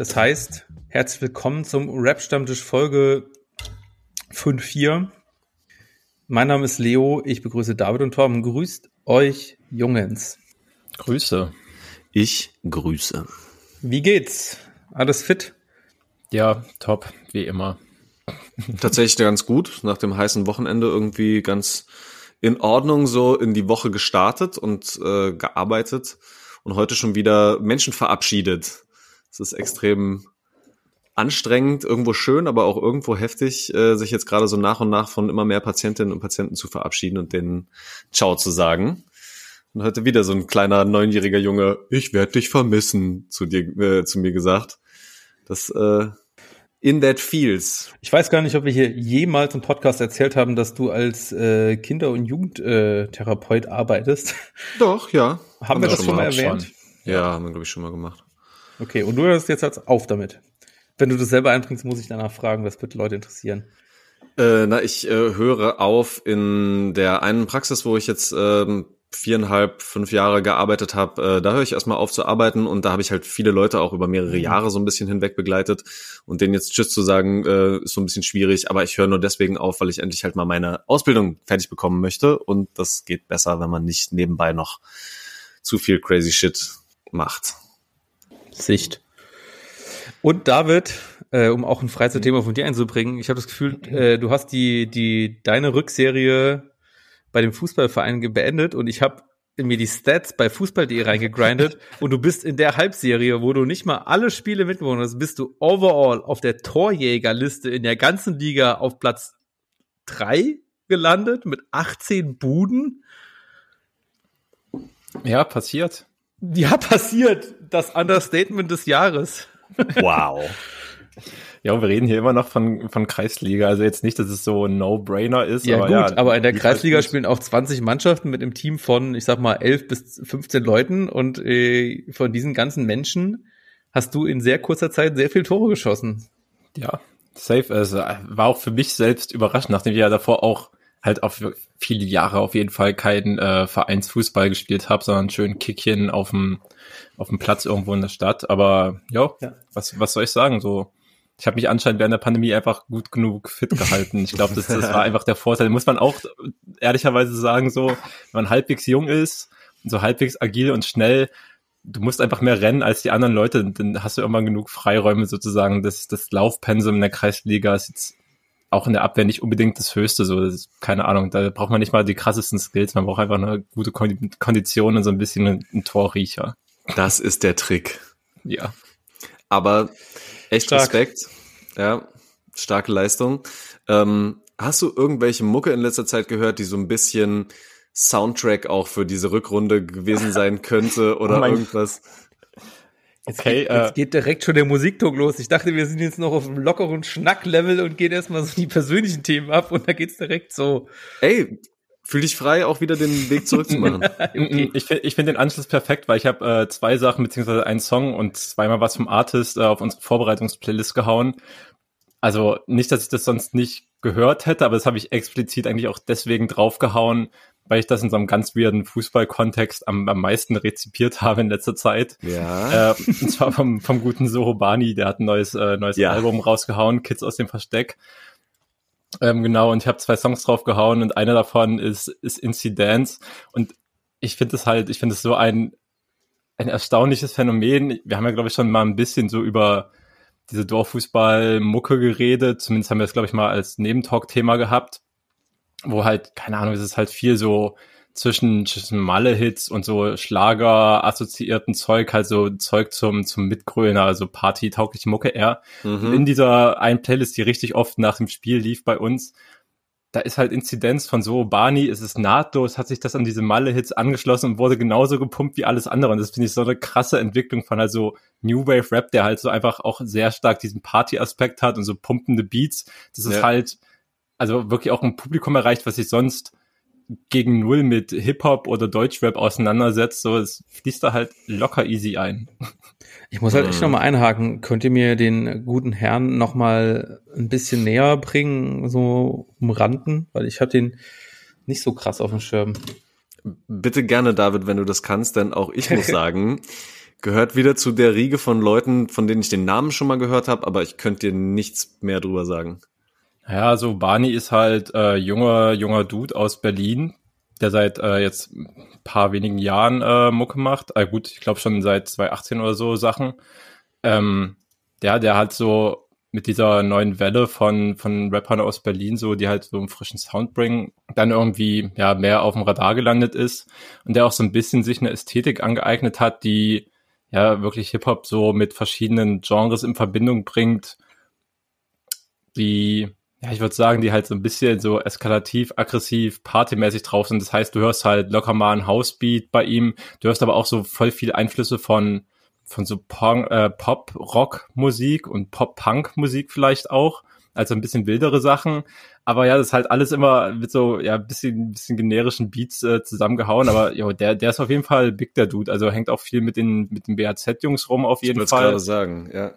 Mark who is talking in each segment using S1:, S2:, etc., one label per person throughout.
S1: Das heißt, herzlich willkommen zum Rap-Stammtisch Folge 5.4. Mein Name ist Leo, ich begrüße David und Torben. Grüßt euch, Jungens.
S2: Grüße.
S3: Ich grüße.
S1: Wie geht's? Alles fit?
S2: Ja, top, wie immer.
S3: Tatsächlich ganz gut. Nach dem heißen Wochenende irgendwie ganz in Ordnung so in die Woche gestartet und äh, gearbeitet und heute schon wieder Menschen verabschiedet. Es ist extrem anstrengend, irgendwo schön, aber auch irgendwo heftig, äh, sich jetzt gerade so nach und nach von immer mehr Patientinnen und Patienten zu verabschieden und denen Ciao zu sagen. Und heute wieder so ein kleiner neunjähriger Junge, ich werde dich vermissen, zu dir, äh, zu mir gesagt. Das äh, in that feels.
S1: Ich weiß gar nicht, ob wir hier jemals im Podcast erzählt haben, dass du als äh, Kinder- und Jugendtherapeut arbeitest.
S3: Doch, ja.
S1: Haben, haben wir das schon mal erwähnt?
S3: Schon. Ja, haben wir, glaube ich, schon mal gemacht.
S1: Okay, und du hörst jetzt als auf damit. Wenn du das selber einbringst, muss ich danach fragen, das wird Leute interessieren.
S3: Äh, na, ich äh, höre auf in der einen Praxis, wo ich jetzt ähm, viereinhalb, fünf Jahre gearbeitet habe, äh, da höre ich erstmal auf zu arbeiten und da habe ich halt viele Leute auch über mehrere mhm. Jahre so ein bisschen hinweg begleitet und denen jetzt Tschüss zu sagen, äh, ist so ein bisschen schwierig, aber ich höre nur deswegen auf, weil ich endlich halt mal meine Ausbildung fertig bekommen möchte und das geht besser, wenn man nicht nebenbei noch zu viel crazy shit macht.
S1: Sicht. Und David, äh, um auch ein Freizeitthema von dir einzubringen, ich habe das Gefühl, äh, du hast die, die deine Rückserie bei dem Fußballverein beendet und ich habe mir die Stats bei Fußball.de reingegrindet und du bist in der Halbserie, wo du nicht mal alle Spiele mitgewonnen hast, bist du overall auf der Torjägerliste in der ganzen Liga auf Platz drei gelandet mit 18 Buden.
S2: Ja, passiert.
S1: Ja, passiert. Das Understatement des Jahres.
S3: Wow.
S2: Ja, wir reden hier immer noch von, von Kreisliga. Also jetzt nicht, dass es so ein No-Brainer ist.
S1: Ja, aber gut, ja, aber in der Kreisliga spielen auch 20 Mannschaften mit einem Team von, ich sag mal, 11 bis 15 Leuten und äh, von diesen ganzen Menschen hast du in sehr kurzer Zeit sehr viel Tore geschossen.
S2: Ja, safe. Also war auch für mich selbst überraschend, nachdem ich ja davor auch halt auf viele Jahre auf jeden Fall keinen äh, Vereinsfußball gespielt habe, sondern schön Kickchen auf dem auf dem Platz irgendwo in der Stadt. Aber jo, ja, was was soll ich sagen? So ich habe mich anscheinend während der Pandemie einfach gut genug fit gehalten. Ich glaube, das, das war einfach der Vorteil. Muss man auch ehrlicherweise sagen, so, wenn man halbwegs jung ist, so halbwegs agil und schnell, du musst einfach mehr rennen als die anderen Leute, dann hast du irgendwann genug Freiräume sozusagen. Das, das Laufpensum in der Kreisliga ist jetzt auch in der Abwehr nicht unbedingt das Höchste, so, das ist, keine Ahnung, da braucht man nicht mal die krassesten Skills, man braucht einfach eine gute Kondition und so ein bisschen einen Torriecher.
S3: Das ist der Trick.
S2: Ja.
S3: Aber Echt Stark. Respekt. Ja, starke Leistung. Ähm, hast du irgendwelche Mucke in letzter Zeit gehört, die so ein bisschen Soundtrack auch für diese Rückrunde gewesen sein könnte oder oh irgendwas?
S1: Jetzt, okay, geht, jetzt äh, geht direkt schon der Musiktalk los. Ich dachte, wir sind jetzt noch auf einem lockeren Schnacklevel und gehen erstmal so die persönlichen Themen ab und da geht's direkt so.
S3: Ey, fühl dich frei, auch wieder den Weg zurückzumachen.
S2: okay. Ich, ich finde den Anschluss perfekt, weil ich habe äh, zwei Sachen beziehungsweise einen Song und zweimal was vom Artist äh, auf unsere Vorbereitungsplaylist gehauen. Also nicht, dass ich das sonst nicht gehört hätte, aber das habe ich explizit eigentlich auch deswegen draufgehauen, weil ich das in so einem ganz weirden Fußballkontext am, am meisten rezipiert habe in letzter Zeit.
S3: Ja.
S2: Äh, und zwar vom, vom guten Sohobani, der hat ein neues, äh, neues ja. Album rausgehauen, Kids aus dem Versteck. Ähm, genau, und ich habe zwei Songs drauf gehauen und einer davon ist, ist Incidence. Und ich finde es halt, ich finde es so ein, ein erstaunliches Phänomen. Wir haben ja, glaube ich, schon mal ein bisschen so über diese Dorffußball-Mucke geredet. Zumindest haben wir es, glaube ich, mal als Nebentalk-Thema gehabt, wo halt, keine Ahnung, es ist halt viel so zwischen, zwischen Malle-Hits und so Schlager-assoziierten Zeug, halt so Zeug zum, zum Mitgröner, also Party-taugliche Mucke eher. Mhm. In dieser einen Playlist, die richtig oft nach dem Spiel lief bei uns, da ist halt Inzidenz von so Barney, ist es nahtlos, hat sich das an diese Malle-Hits angeschlossen und wurde genauso gepumpt wie alles andere. Und das finde ich so eine krasse Entwicklung von halt so New Wave Rap, der halt so einfach auch sehr stark diesen Party-Aspekt hat und so pumpende Beats. Das ist ja. halt, also wirklich auch ein Publikum erreicht, was sich sonst gegen Null mit Hip-Hop oder Deutschrap auseinandersetzt. So, es fließt da halt locker easy ein.
S1: Ich muss halt echt nochmal einhaken. Könnt ihr mir den guten Herrn nochmal ein bisschen näher bringen, so umranden? Weil ich habe den nicht so krass auf dem Schirm.
S3: Bitte gerne, David, wenn du das kannst, denn auch ich muss sagen, gehört wieder zu der Riege von Leuten, von denen ich den Namen schon mal gehört habe, aber ich könnte dir nichts mehr drüber sagen.
S2: Ja, so Barney ist halt äh, junger, junger Dude aus Berlin, der seit äh, jetzt paar wenigen Jahren äh, Mucke macht. Äh, gut, ich glaube schon seit 2018 oder so Sachen. Ähm, der, der hat so mit dieser neuen Welle von, von Rappern aus Berlin, so, die halt so einen frischen Sound bringen, dann irgendwie, ja, mehr auf dem Radar gelandet ist und der auch so ein bisschen sich eine Ästhetik angeeignet hat, die ja wirklich Hip-Hop so mit verschiedenen Genres in Verbindung bringt, die ja, ich würde sagen, die halt so ein bisschen so eskalativ, aggressiv, partymäßig drauf sind. Das heißt, du hörst halt locker mal ein Housebeat bei ihm. Du hörst aber auch so voll viele Einflüsse von, von so äh, Pop-Rock-Musik und Pop-Punk-Musik vielleicht auch. Also ein bisschen wildere Sachen. Aber ja, das ist halt alles immer mit so, ja, bisschen, bisschen generischen Beats äh, zusammengehauen. Aber jo, der, der ist auf jeden Fall big, der Dude. Also hängt auch viel mit den, mit den BAZ-Jungs rum auf jeden ich Fall. Ich
S3: gerade sagen, ja.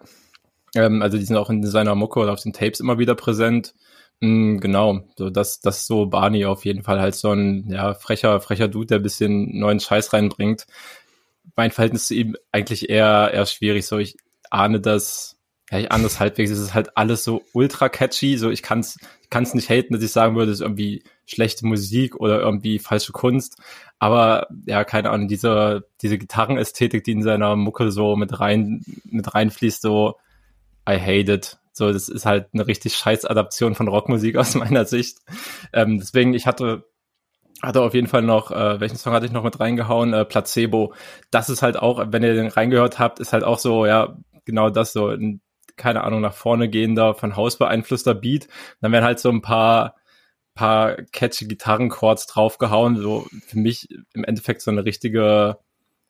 S2: Ähm, also die sind auch in seiner Mucke oder auf den Tapes immer wieder präsent. Mm, genau, so das, das so Barney auf jeden Fall halt so ein ja, frecher, frecher Dude, der ein bisschen neuen Scheiß reinbringt. Mein Verhältnis zu ihm eigentlich eher, eher schwierig. So, ich ahne das, ja, ich ahne das halbwegs. Es ist halt alles so ultra catchy. So, ich kann's, ich kann's nicht haten, dass ich sagen würde, es ist irgendwie schlechte Musik oder irgendwie falsche Kunst. Aber ja, keine Ahnung, diese, diese Gitarrenästhetik, die in seiner Mucke so mit rein, mit reinfließt, so, I hate it. So, das ist halt eine richtig scheiß Adaption von Rockmusik aus meiner Sicht. Ähm, deswegen, ich hatte hatte auf jeden Fall noch, äh, welchen Song hatte ich noch mit reingehauen? Äh, Placebo. Das ist halt auch, wenn ihr den reingehört habt, ist halt auch so, ja, genau das so, ein, keine Ahnung, nach vorne gehender, von Haus beeinflusster Beat. Dann werden halt so ein paar, paar catchy Gitarrenchords draufgehauen. So für mich im Endeffekt so eine richtige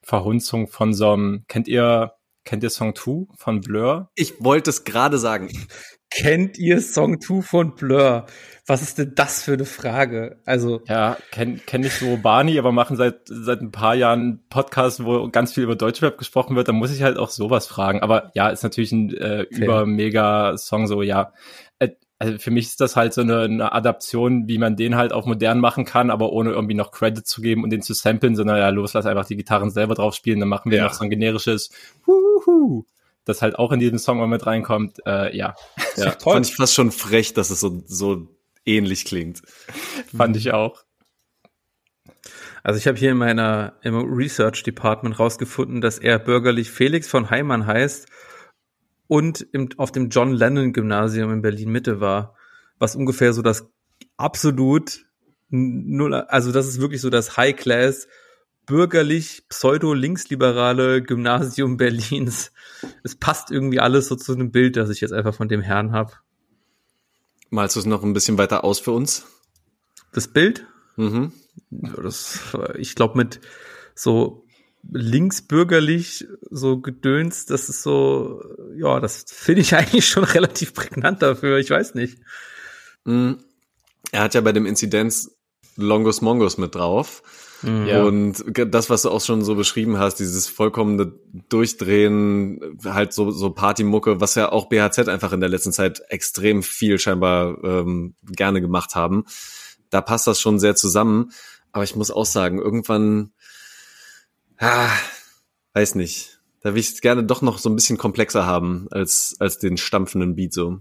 S2: Verhunzung von so einem, kennt ihr Kennt ihr Song 2 von Blur?
S3: Ich wollte es gerade sagen.
S1: Kennt ihr Song 2 von Blur? Was ist denn das für eine Frage? Also
S2: ja, kenne kenn ich so Barney, aber machen seit seit ein paar Jahren Podcasts, wo ganz viel über Deutschrap gesprochen wird. Da muss ich halt auch sowas fragen. Aber ja, ist natürlich ein äh, okay. über mega Song so. Ja, also für mich ist das halt so eine, eine, Adaption, wie man den halt auf modern machen kann, aber ohne irgendwie noch Credit zu geben und den zu samplen, sondern ja, los, lass einfach die Gitarren selber drauf spielen, dann machen wir ja. noch so ein generisches Huhu, das halt auch in diesem Song mal mit reinkommt. Äh, ja.
S3: ja toll. Fand ich fast schon frech, dass es so, so ähnlich klingt.
S2: Fand ich auch.
S1: Also ich habe hier in meiner im Research Department rausgefunden, dass er bürgerlich Felix von Heimann heißt und im, auf dem John Lennon Gymnasium in Berlin Mitte war, was ungefähr so das absolut null, also das ist wirklich so das High Class bürgerlich pseudo-linksliberale Gymnasium Berlins. Es passt irgendwie alles so zu einem Bild, das ich jetzt einfach von dem Herrn habe.
S3: Malst du es noch ein bisschen weiter aus für uns?
S1: Das Bild? Mhm. Das, ich glaube, mit so linksbürgerlich so gedöns, das ist so, ja, das finde ich eigentlich schon relativ prägnant dafür, ich weiß nicht.
S3: Mm. Er hat ja bei dem Inzidenz Longus Mongus mit drauf. Mhm. Ja. Und das, was du auch schon so beschrieben hast, dieses vollkommene Durchdrehen, halt so, so Partymucke, was ja auch BHZ einfach in der letzten Zeit extrem viel scheinbar ähm, gerne gemacht haben. Da passt das schon sehr zusammen. Aber ich muss auch sagen, irgendwann Ah, weiß nicht. Da will ich es gerne doch noch so ein bisschen komplexer haben als, als den stampfenden Beat so.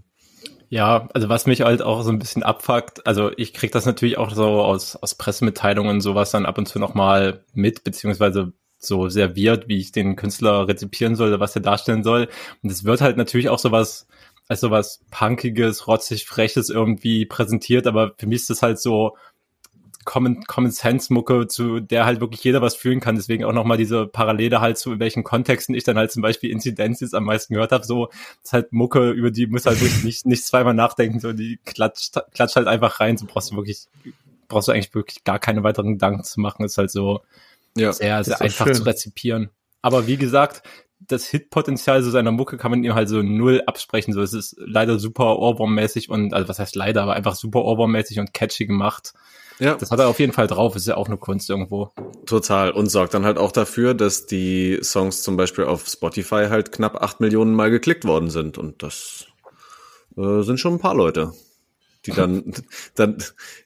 S2: Ja, also was mich halt auch so ein bisschen abfuckt, also ich krieg das natürlich auch so aus, aus Pressemitteilungen sowas dann ab und zu nochmal mit, beziehungsweise so serviert, wie ich den Künstler rezipieren soll, was er darstellen soll. Und es wird halt natürlich auch sowas, als sowas Punkiges, rotzig, Freches irgendwie präsentiert, aber für mich ist das halt so, Common, Common Sense Mucke, zu der halt wirklich jeder was fühlen kann. Deswegen auch nochmal diese Parallele halt zu in welchen Kontexten ich dann halt zum Beispiel Inzidenz am meisten gehört habe. So, das ist halt Mucke, über die muss halt wirklich nicht, nicht zweimal nachdenken. So, die klatscht, klatscht halt einfach rein. So brauchst du wirklich, brauchst du eigentlich wirklich gar keine weiteren Gedanken zu machen. ist halt so ja, sehr, sehr einfach schön. zu rezipieren. Aber wie gesagt, das Hitpotenzial so seiner Mucke kann man ihm halt so null absprechen. So, es ist leider super Ohrwurm-mäßig und, also was heißt leider, aber einfach super Ohrwurm-mäßig und catchy gemacht. Ja. Das hat er auf jeden Fall drauf. Ist ja auch eine Kunst irgendwo.
S3: Total. Und sorgt dann halt auch dafür, dass die Songs zum Beispiel auf Spotify halt knapp acht Millionen Mal geklickt worden sind. Und das äh, sind schon ein paar Leute, die dann, dann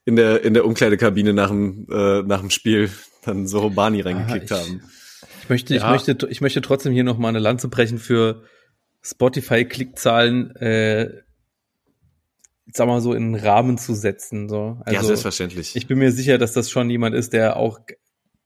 S3: in der, in der Umkleidekabine nach dem, äh, nach dem Spiel dann so Bani reingekickt ah, haben.
S1: Ich möchte, ja. ich möchte, ich möchte trotzdem hier noch mal eine Lanze brechen für Spotify-Klickzahlen, äh, sag mal so in einen Rahmen zu setzen. So.
S3: Also, ja, selbstverständlich.
S1: Ich bin mir sicher, dass das schon jemand ist, der auch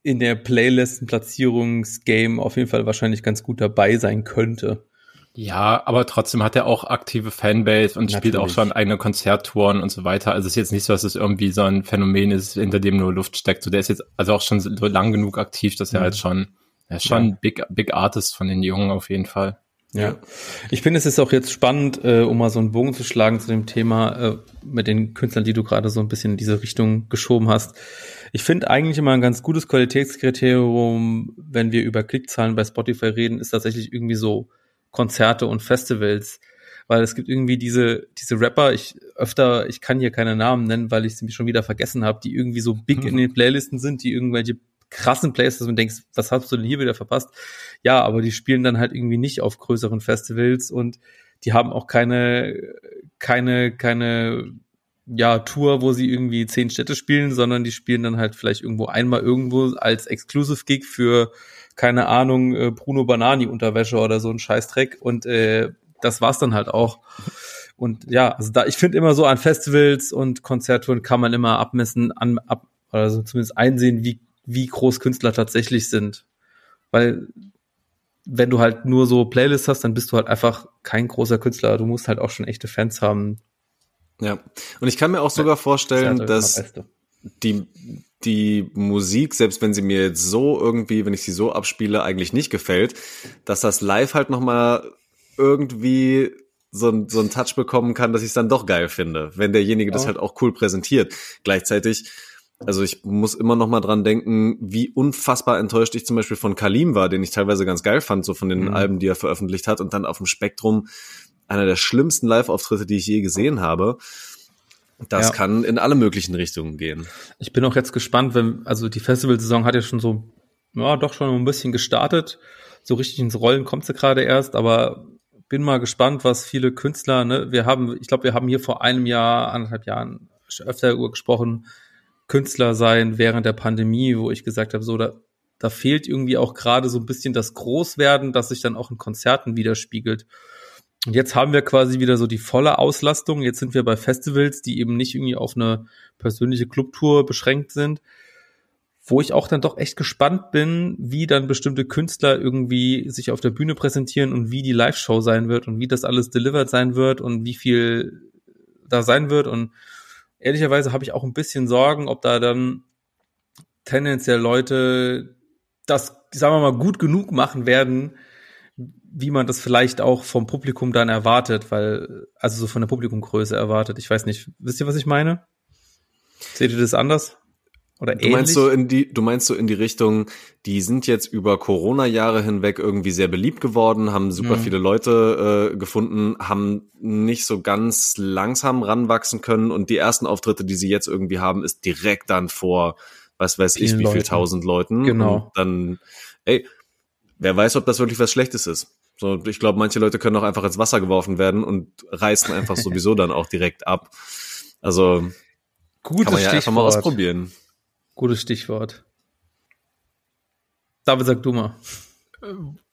S1: in der Playlisten-Platzierungsgame auf jeden Fall wahrscheinlich ganz gut dabei sein könnte.
S2: Ja, aber trotzdem hat er auch aktive Fanbase und Natürlich. spielt auch schon eigene Konzerttouren und so weiter. Also es ist jetzt nicht so, dass es irgendwie so ein Phänomen ist, hinter dem nur Luft steckt. So, der ist jetzt also auch schon so lang genug aktiv, dass er mhm. halt schon er ist schon ja. Big, Big Artist von den Jungen auf jeden Fall.
S1: Ja. Ich finde, es ist auch jetzt spannend, äh, um mal so einen Bogen zu schlagen zu dem Thema äh, mit den Künstlern, die du gerade so ein bisschen in diese Richtung geschoben hast. Ich finde eigentlich immer ein ganz gutes Qualitätskriterium, wenn wir über Klickzahlen bei Spotify reden, ist tatsächlich irgendwie so Konzerte und Festivals. Weil es gibt irgendwie diese, diese Rapper, ich öfter, ich kann hier keine Namen nennen, weil ich sie schon wieder vergessen habe, die irgendwie so big in den Playlisten sind, die irgendwelche krassen Plays, dass du denkst, was hast du denn hier wieder verpasst? Ja, aber die spielen dann halt irgendwie nicht auf größeren Festivals und die haben auch keine, keine, keine, ja, Tour, wo sie irgendwie zehn Städte spielen, sondern die spielen dann halt vielleicht irgendwo einmal irgendwo als Exclusive Gig für, keine Ahnung, äh, Bruno Banani Unterwäsche oder so ein Scheißdreck und äh, das war's dann halt auch. Und ja, also da, ich finde immer so an Festivals und Konzerttouren kann man immer abmessen, an, ab, also zumindest einsehen, wie wie groß Künstler tatsächlich sind. Weil wenn du halt nur so Playlists hast, dann bist du halt einfach kein großer Künstler. Du musst halt auch schon echte Fans haben.
S3: Ja, und ich kann mir auch sogar vorstellen, das dass die, die Musik, selbst wenn sie mir jetzt so irgendwie, wenn ich sie so abspiele, eigentlich nicht gefällt, dass das live halt nochmal irgendwie so, so einen Touch bekommen kann, dass ich es dann doch geil finde, wenn derjenige ja. das halt auch cool präsentiert. Gleichzeitig also ich muss immer noch mal dran denken, wie unfassbar enttäuscht ich zum Beispiel von Kalim war, den ich teilweise ganz geil fand, so von den mhm. Alben, die er veröffentlicht hat, und dann auf dem Spektrum einer der schlimmsten Live-Auftritte, die ich je gesehen habe. Das ja. kann in alle möglichen Richtungen gehen.
S1: Ich bin auch jetzt gespannt, wenn, also die Festivalsaison hat ja schon so, ja, doch schon ein bisschen gestartet. So richtig ins Rollen kommt sie gerade erst, aber bin mal gespannt, was viele Künstler, ne, wir haben, ich glaube, wir haben hier vor einem Jahr, anderthalb Jahren öfter gesprochen, Künstler sein während der Pandemie, wo ich gesagt habe, so da, da fehlt irgendwie auch gerade so ein bisschen das Großwerden, das sich dann auch in Konzerten widerspiegelt. Und jetzt haben wir quasi wieder so die volle Auslastung. Jetzt sind wir bei Festivals, die eben nicht irgendwie auf eine persönliche Clubtour beschränkt sind, wo ich auch dann doch echt gespannt bin, wie dann bestimmte Künstler irgendwie sich auf der Bühne präsentieren und wie die Live-Show sein wird und wie das alles delivered sein wird und wie viel da sein wird und ehrlicherweise habe ich auch ein bisschen Sorgen, ob da dann tendenziell Leute das, sagen wir mal, gut genug machen werden, wie man das vielleicht auch vom Publikum dann erwartet, weil, also so von der Publikumgröße erwartet. Ich weiß nicht, wisst ihr, was ich meine? Seht ihr das anders?
S3: Oder du ähnlich? meinst so in die, du meinst so in die Richtung, die sind jetzt über Corona-Jahre hinweg irgendwie sehr beliebt geworden, haben super mhm. viele Leute äh, gefunden, haben nicht so ganz langsam ranwachsen können und die ersten Auftritte, die sie jetzt irgendwie haben, ist direkt dann vor, was weiß Vielen ich, wie Leuten. viel tausend Leuten.
S1: Genau. Und
S3: dann, ey, wer weiß, ob das wirklich was Schlechtes ist. So, ich glaube, manche Leute können auch einfach ins Wasser geworfen werden und reißen einfach sowieso dann auch direkt ab. Also
S1: Gutes kann man ja
S3: Stichwort. einfach mal ausprobieren.
S1: Gutes Stichwort. David, sag du mal.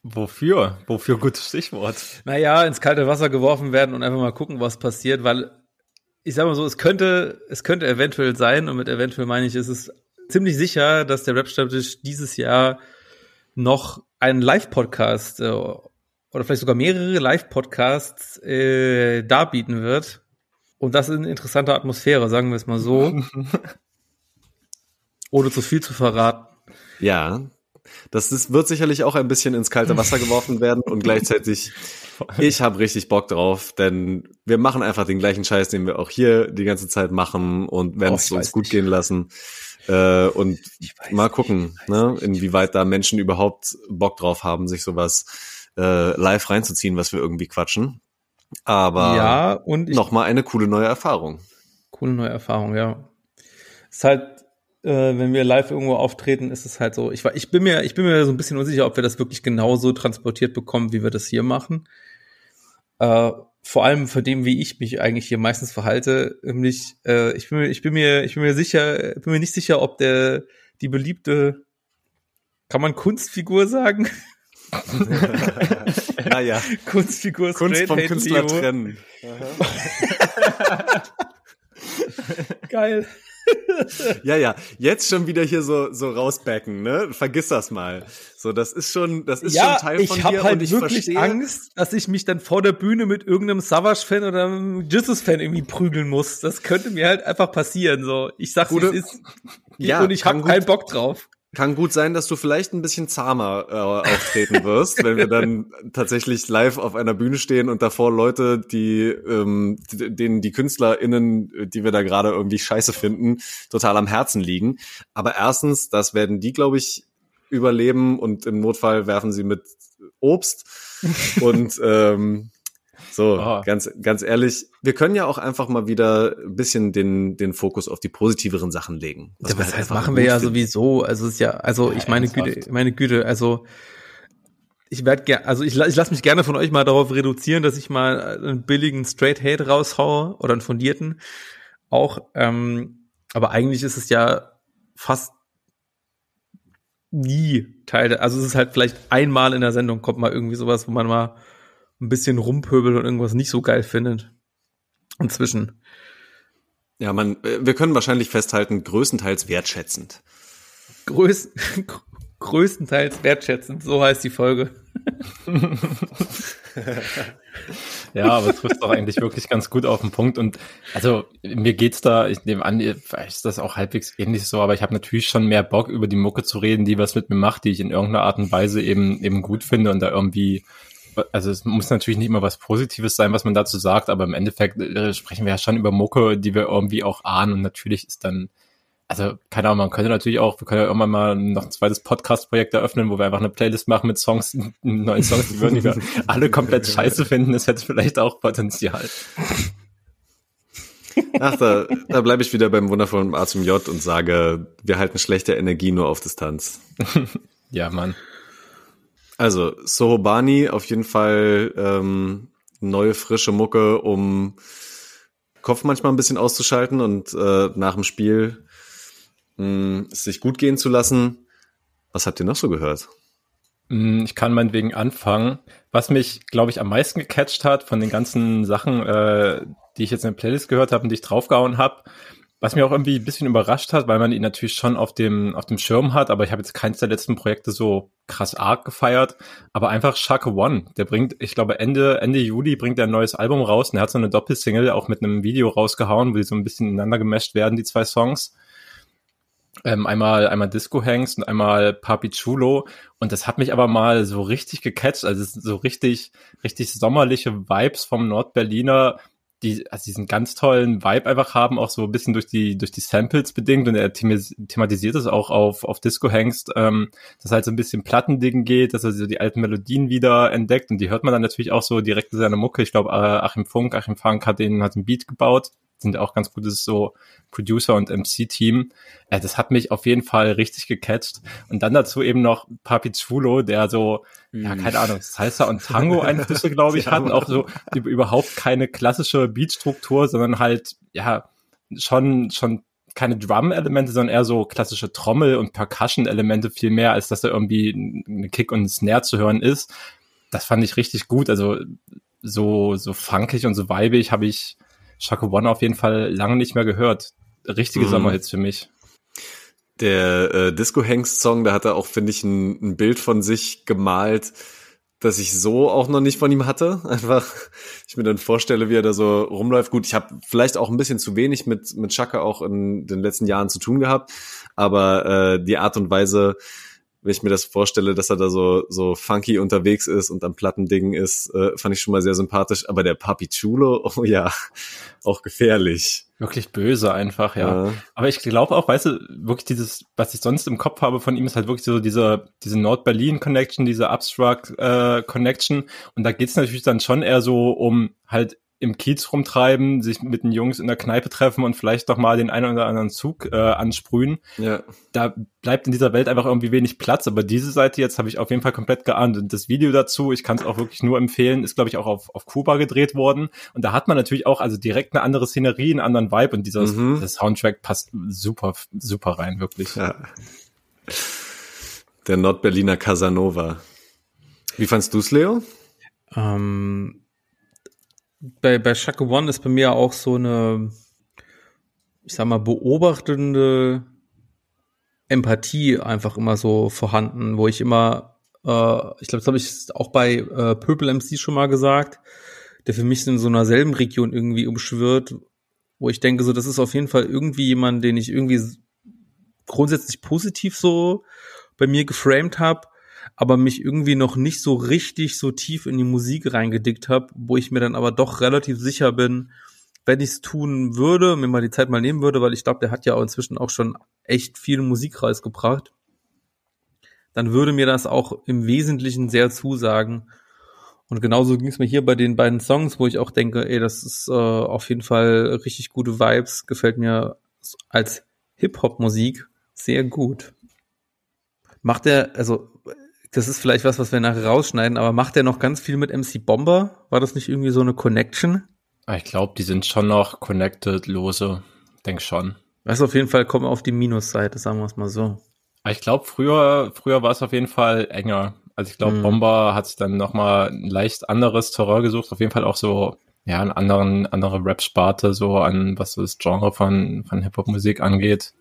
S2: Wofür? Wofür gutes Stichwort?
S1: Naja, ins kalte Wasser geworfen werden und einfach mal gucken, was passiert, weil ich sag mal so, es könnte, es könnte eventuell sein, und mit eventuell meine ich, ist es ziemlich sicher, dass der Rap-Stammtisch dieses Jahr noch einen Live-Podcast äh, oder vielleicht sogar mehrere Live-Podcasts äh, darbieten wird. Und das in interessanter Atmosphäre, sagen wir es mal so. Ohne zu viel zu verraten.
S3: Ja, das ist, wird sicherlich auch ein bisschen ins kalte Wasser geworfen werden und gleichzeitig, ich habe richtig Bock drauf, denn wir machen einfach den gleichen Scheiß, den wir auch hier die ganze Zeit machen und werden
S1: Oh,
S3: es
S1: ich
S3: uns gut
S1: nicht.
S3: gehen lassen. Äh, und mal gucken, ne, inwieweit da Menschen überhaupt Bock drauf haben, sich sowas äh, live reinzuziehen, was wir irgendwie quatschen. Aber
S1: ja, und
S3: nochmal eine coole neue Erfahrung.
S1: Coole neue Erfahrung, ja. Ist halt, äh, wenn wir live irgendwo auftreten, ist es halt so. Ich, war- ich bin mir, ich bin mir so ein bisschen unsicher, ob wir das wirklich genauso transportiert bekommen, wie wir das hier machen. Äh, vor allem für dem, wie ich mich eigentlich hier meistens verhalte, nämlich, äh, ich bin mir, ich bin mir, ich bin mir sicher, bin mir nicht sicher, ob der, die beliebte, kann man Kunstfigur sagen?
S3: naja,
S1: Kunstfigur
S3: Kunst vom Künstler trennen.
S1: Geil.
S3: Ja, ja, jetzt schon wieder hier so, so rausbacken, ne? Vergiss das mal. So, das ist schon, das ist
S1: ja,
S3: schon Teil
S1: ich
S3: von
S1: habe
S3: dir
S1: halt
S3: und ich
S1: wirklich
S3: verstehe.
S1: Angst, dass ich mich dann vor der Bühne mit irgendeinem Savage-Fan oder einem Jesus-Fan irgendwie prügeln muss. Das könnte mir halt einfach passieren. So, ich sag's,
S3: Gute-
S1: es ist.
S3: Ja,
S1: und ich
S3: gut-
S1: keinen Bock drauf.
S3: Kann gut sein, dass du vielleicht ein bisschen zahmer äh, auftreten wirst, wenn wir dann tatsächlich live auf einer Bühne stehen und davor Leute, die ähm, denen die KünstlerInnen, die wir da gerade irgendwie scheiße finden, total am Herzen liegen. Aber erstens, das werden die, glaube ich, überleben und im Notfall werfen sie mit Obst. und ähm, so,
S2: Oh.
S3: ganz, ganz ehrlich, wir können ja auch einfach mal wieder ein bisschen den, den Fokus auf die positiveren Sachen legen.
S1: Ja,
S3: wir
S1: was
S3: halt
S1: heißt, machen wir ja
S3: finden.
S1: sowieso. Also es ist ja, also
S2: Ja,
S1: ich meine
S2: ernsthaft.
S1: Güte, meine Güte, also ich werde gerne, also ich, ich lasse mich gerne von euch mal darauf reduzieren, dass ich mal einen billigen Straight Hate raushaue oder einen fundierten auch. Ähm, aber eigentlich ist es ja fast nie Teil der, also es ist halt vielleicht einmal in der Sendung kommt mal irgendwie sowas, wo man mal ein bisschen rumpöbelt und irgendwas nicht so geil findet. Inzwischen.
S3: Ja, man, äh, wir können wahrscheinlich festhalten, größtenteils wertschätzend.
S1: Größ größtenteils wertschätzend, so heißt die Folge.
S2: Ja, aber es trifft doch eigentlich wirklich ganz gut auf den Punkt. Und also mir geht's da, ich nehme an, vielleicht ist das auch halbwegs ähnlich so, aber ich habe natürlich schon mehr Bock, über die Mucke zu reden, die was mit mir macht, die ich in irgendeiner Art und Weise eben eben gut finde und da irgendwie, also es muss natürlich nicht immer was Positives sein, was man dazu sagt, aber im Endeffekt äh, sprechen wir ja schon über Mucke, die wir irgendwie auch ahnen und natürlich ist dann also, keine Ahnung, man könnte natürlich auch, wir können ja irgendwann mal noch ein zweites Podcast-Projekt eröffnen, wo wir einfach eine Playlist machen mit Songs, neuen Songs, die würden wir alle komplett scheiße finden. Das hätte vielleicht auch Potenzial.
S3: Ach, da, da bleibe ich wieder beim wundervollen A zum J und sage, wir halten schlechte Energie nur auf Distanz.
S2: Ja, Mann.
S3: Also, Sohobani auf jeden Fall ähm, neue, frische Mucke, um Kopf manchmal ein bisschen auszuschalten und äh, nach dem Spiel mh, es sich gut gehen zu lassen. Was habt ihr noch so gehört?
S2: Mm, Ich kann meinetwegen anfangen. Was mich, glaube ich, am meisten gecatcht hat von den ganzen Sachen, äh, die ich jetzt in der Playlist gehört habe und die ich draufgehauen habe, was mir auch irgendwie ein bisschen überrascht hat, weil man ihn natürlich schon auf dem, auf dem Schirm hat, aber ich habe jetzt keins der letzten Projekte so krass arg gefeiert, aber einfach Shaka One, der bringt, ich glaube Ende, Ende Juli bringt er ein neues Album raus und er hat so eine Doppelsingle auch mit einem Video rausgehauen, wo die so ein bisschen ineinander gemescht werden, die zwei Songs. Ähm, einmal, einmal Disco Hanks und einmal Papi Chulo. Und das hat mich aber mal so richtig gecatcht. Also so richtig, richtig sommerliche Vibes vom Nordberliner, die, also diesen ganz tollen Vibe einfach haben, auch so ein bisschen durch die, durch die Samples bedingt. Und er thematisiert es auch auf, auf Disco Hengst, ähm, dass halt so ein bisschen Plattending geht, dass er so die alten Melodien wieder entdeckt. Und die hört man dann natürlich auch so direkt in seiner Mucke. Ich glaube, Achim Funk, Achim Funk hat den, hat den Beat gebaut. Sind auch ganz gutes so Producer und MC-Team. Äh, das hat mich auf jeden Fall richtig gecatcht. Und dann dazu eben noch Papi Chulo, der so, ja, keine Ahnung, Salsa und Tango-Einflüsse, glaube ich,
S3: Ja,
S2: hat und auch so über- überhaupt keine klassische Beatstruktur, sondern halt, ja, schon, schon keine Drum-Elemente, sondern eher so klassische Trommel- und Percussion-Elemente viel mehr, als dass da irgendwie eine Kick und ein Snare zu hören ist. Das fand ich richtig gut. Also so, so funkig und so weibig habe ich Shaka One auf jeden Fall lange nicht mehr gehört. Richtige
S3: Mhm.
S2: Sommerhits für mich.
S3: Der äh, Disco Hengst Song, da hat er auch, finde ich, ein, ein Bild von sich gemalt, das ich so auch noch nicht von ihm hatte. Einfach, ich mir dann vorstelle, wie er da so rumläuft. Gut, ich habe vielleicht auch ein bisschen zu wenig mit mit Chaka auch in den letzten Jahren zu tun gehabt, aber äh, die Art und Weise, wenn ich mir das vorstelle, dass er da so so funky unterwegs ist und am Plattending ist, äh, fand ich schon mal sehr sympathisch. Aber der Papi Chulo, oh ja, auch gefährlich.
S2: Wirklich böse einfach, ja. ja. Aber ich glaube auch, weißt du, wirklich dieses, was ich sonst im Kopf habe von ihm, ist halt wirklich so diese, diese Nord-Berlin-Connection, diese Abstract-Connection. Äh, und da geht's natürlich dann schon eher so um halt im Kiez rumtreiben, sich mit den Jungs in der Kneipe treffen und vielleicht doch mal den einen oder anderen Zug äh, ansprühen. Ja. Da bleibt in dieser Welt einfach irgendwie wenig Platz. Aber diese Seite jetzt habe ich auf jeden Fall komplett geahnt. Und das Video dazu, ich kann es auch wirklich nur empfehlen, ist, glaube ich, auch auf, auf Kuba gedreht worden. Und da hat man natürlich auch also direkt eine andere Szenerie, einen anderen Vibe. Und dieser mhm. Soundtrack passt super, super rein, wirklich. Ja.
S3: Der Nordberliner Casanova. Wie fandst du's, Leo?
S1: Ähm bei, bei Shaka One ist bei mir auch so eine, ich sag mal, beobachtende Empathie einfach immer so vorhanden, wo ich immer, äh, ich glaube, das habe ich auch bei äh, Purple MC schon mal gesagt, der für mich in so einer selben Region irgendwie umschwirrt, wo ich denke, so, das ist auf jeden Fall irgendwie jemand, den ich irgendwie grundsätzlich positiv so bei mir geframed habe aber mich irgendwie noch nicht so richtig so tief in die Musik reingedickt habe, wo ich mir dann aber doch relativ sicher bin, wenn ich es tun würde, mir mal die Zeit mal nehmen würde, weil ich glaube, der hat ja auch inzwischen auch schon echt viel Musik rausgebracht, dann würde mir das auch im Wesentlichen sehr zusagen. Und genauso ging es mir hier bei den beiden Songs, wo ich auch denke, ey, das ist äh, auf jeden Fall richtig gute Vibes, gefällt mir als Hip-Hop-Musik sehr gut. Macht er, also das ist vielleicht was, was wir nachher rausschneiden, aber macht er noch ganz viel mit MC Bomber? War das nicht irgendwie so eine Connection?
S2: Ah, ich glaube, die sind schon noch connected, lose. Denk schon.
S1: Was auf jeden Fall kommen auf die Minusseite, sagen wir es mal so.
S2: Ah, ich glaube, früher, früher war es auf jeden Fall enger. Also ich glaube, hm. Bomber hat sich dann nochmal ein leicht anderes Terror gesucht. Auf jeden Fall auch so, ja, einen anderen, andere Rap-Sparte, so an, was das Genre von, von Hip-Hop-Musik angeht.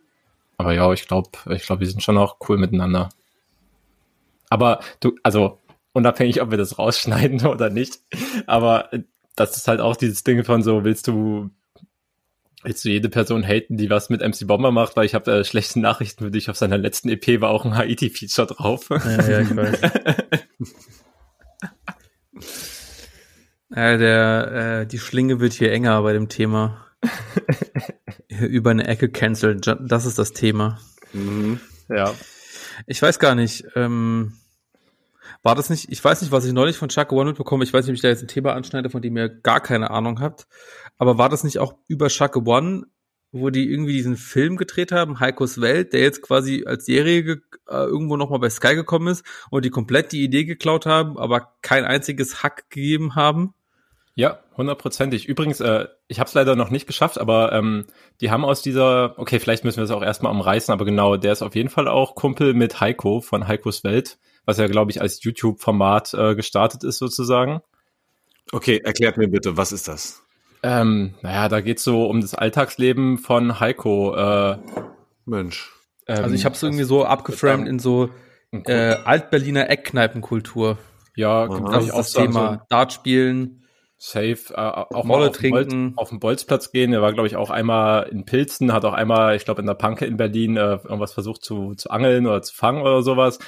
S2: Aber ja, ich glaube, ich glaube, die sind schon auch cool miteinander. Aber du, also unabhängig, ob wir das rausschneiden oder nicht, aber das ist halt auch dieses Ding von so, willst du Willst du jede Person haten, die was mit MC Bomber macht, weil ich habe äh, schlechte Nachrichten für dich. Auf seiner letzten EP war auch ein Haiti-Feature drauf. Ja, ja, ich weiß.
S1: ja, der, äh, die Schlinge wird hier enger bei dem Thema. Über eine Ecke cancelled. Das ist das Thema.
S2: Mhm. Ja.
S1: Ich weiß gar nicht. Ähm, war das nicht, ich weiß nicht, was ich neulich von Chuck One mitbekomme, ich weiß nicht, ob ich da jetzt ein Thema anschneide, von dem ihr gar keine Ahnung habt, aber war das nicht auch über Chuck One, wo die irgendwie diesen Film gedreht haben, Heikos Welt, der jetzt quasi als Serie äh, irgendwo nochmal bei Sky gekommen ist und die komplett die Idee geklaut haben, aber kein einziges Hack gegeben haben?
S2: Ja, hundertprozentig. Übrigens, äh, ich habe es leider noch nicht geschafft, aber ähm, die haben aus dieser, okay, vielleicht müssen wir das auch erstmal umreißen, aber genau, der ist auf jeden Fall auch Kumpel mit Heiko von Heikos Welt, was ja, glaube ich, als YouTube-Format äh, gestartet ist sozusagen.
S3: Okay, erklärt mir bitte, was ist das?
S2: Ähm, naja, da geht's so um das Alltagsleben von Heiko. Äh,
S3: Mensch.
S1: Ähm, also ich habe es irgendwie so abgeframed in so äh, Altberliner Eckkneipenkultur.
S2: Ja,
S1: gibt also auch das Thema so Dart spielen
S2: Safe, äh, auch Molle mal auf, trinken. Bolz, auf den Bolzplatz gehen. Er war, glaube ich, auch einmal in Pilzen, hat auch einmal, ich glaube, in der Panke in Berlin äh, irgendwas versucht zu, zu angeln oder zu fangen oder sowas.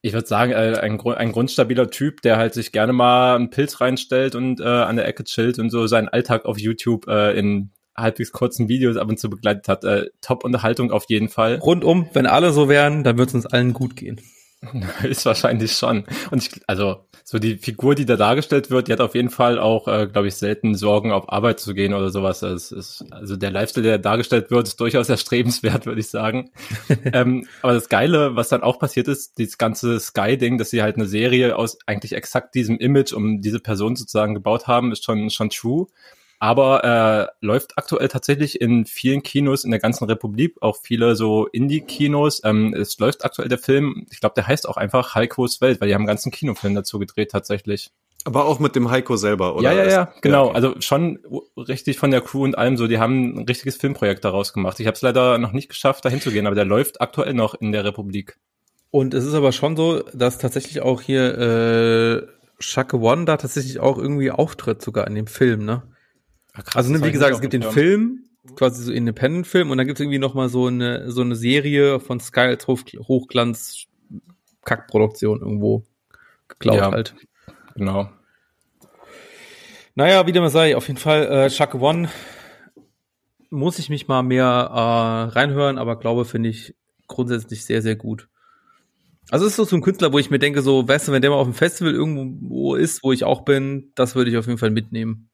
S2: Ich würde sagen, äh, ein, ein grundstabiler Typ, der halt sich gerne mal einen Pilz reinstellt und äh, an der Ecke chillt und so seinen Alltag auf YouTube äh, in halbwegs kurzen Videos ab und zu begleitet hat. Äh, Top-Unterhaltung auf jeden Fall.
S1: Rundum, wenn alle so wären, dann würde es uns allen gut gehen.
S2: Ist wahrscheinlich schon. Und ich, also so die Figur, die da dargestellt wird, die hat auf jeden Fall auch, äh, glaube ich, selten Sorgen, auf Arbeit zu gehen oder sowas. Es ist, also der Lifestyle, der dargestellt wird, ist durchaus erstrebenswert, würde ich sagen. ähm, aber das Geile, was dann auch passiert ist, dieses ganze Sky-Ding, dass sie halt eine Serie aus eigentlich exakt diesem Image um diese Person sozusagen gebaut haben, ist schon schon true aber äh, läuft aktuell tatsächlich in vielen Kinos in der ganzen Republik, auch viele so Indie-Kinos. Ähm, es läuft aktuell der Film, ich glaube, der heißt auch einfach Heikos Welt, weil die haben einen ganzen Kinofilm dazu gedreht tatsächlich.
S3: Aber auch mit dem Heiko selber, oder?
S2: Ja, ja, ja, genau. Ja. Also schon richtig von der Crew und allem so. Die haben ein richtiges Filmprojekt daraus gemacht. Ich habe es leider noch nicht geschafft, dahin zu gehen, aber der läuft aktuell noch in der Republik.
S1: Und es ist aber schon so, dass tatsächlich auch hier äh, Shaka One da tatsächlich auch irgendwie auftritt, sogar in dem Film, ne?
S2: Ah, krass,
S1: Also, ne, wie gesagt, es gibt den Film, quasi so Independent-Film, und dann gibt es irgendwie noch mal so eine, so eine Serie von Sky als Hoch Hochglanz-Kackproduktion irgendwo geklaut
S2: Ja.
S1: halt.
S2: Genau.
S1: Naja, wie dem sei, auf jeden Fall, äh, Shaka One muss ich mich mal mehr äh, reinhören, aber glaube, finde ich grundsätzlich sehr, sehr gut. Also es ist so so ein Künstler, wo ich mir denke, so, weißt du, wenn der mal auf dem Festival irgendwo ist, wo ich auch bin, das würde ich auf jeden Fall mitnehmen.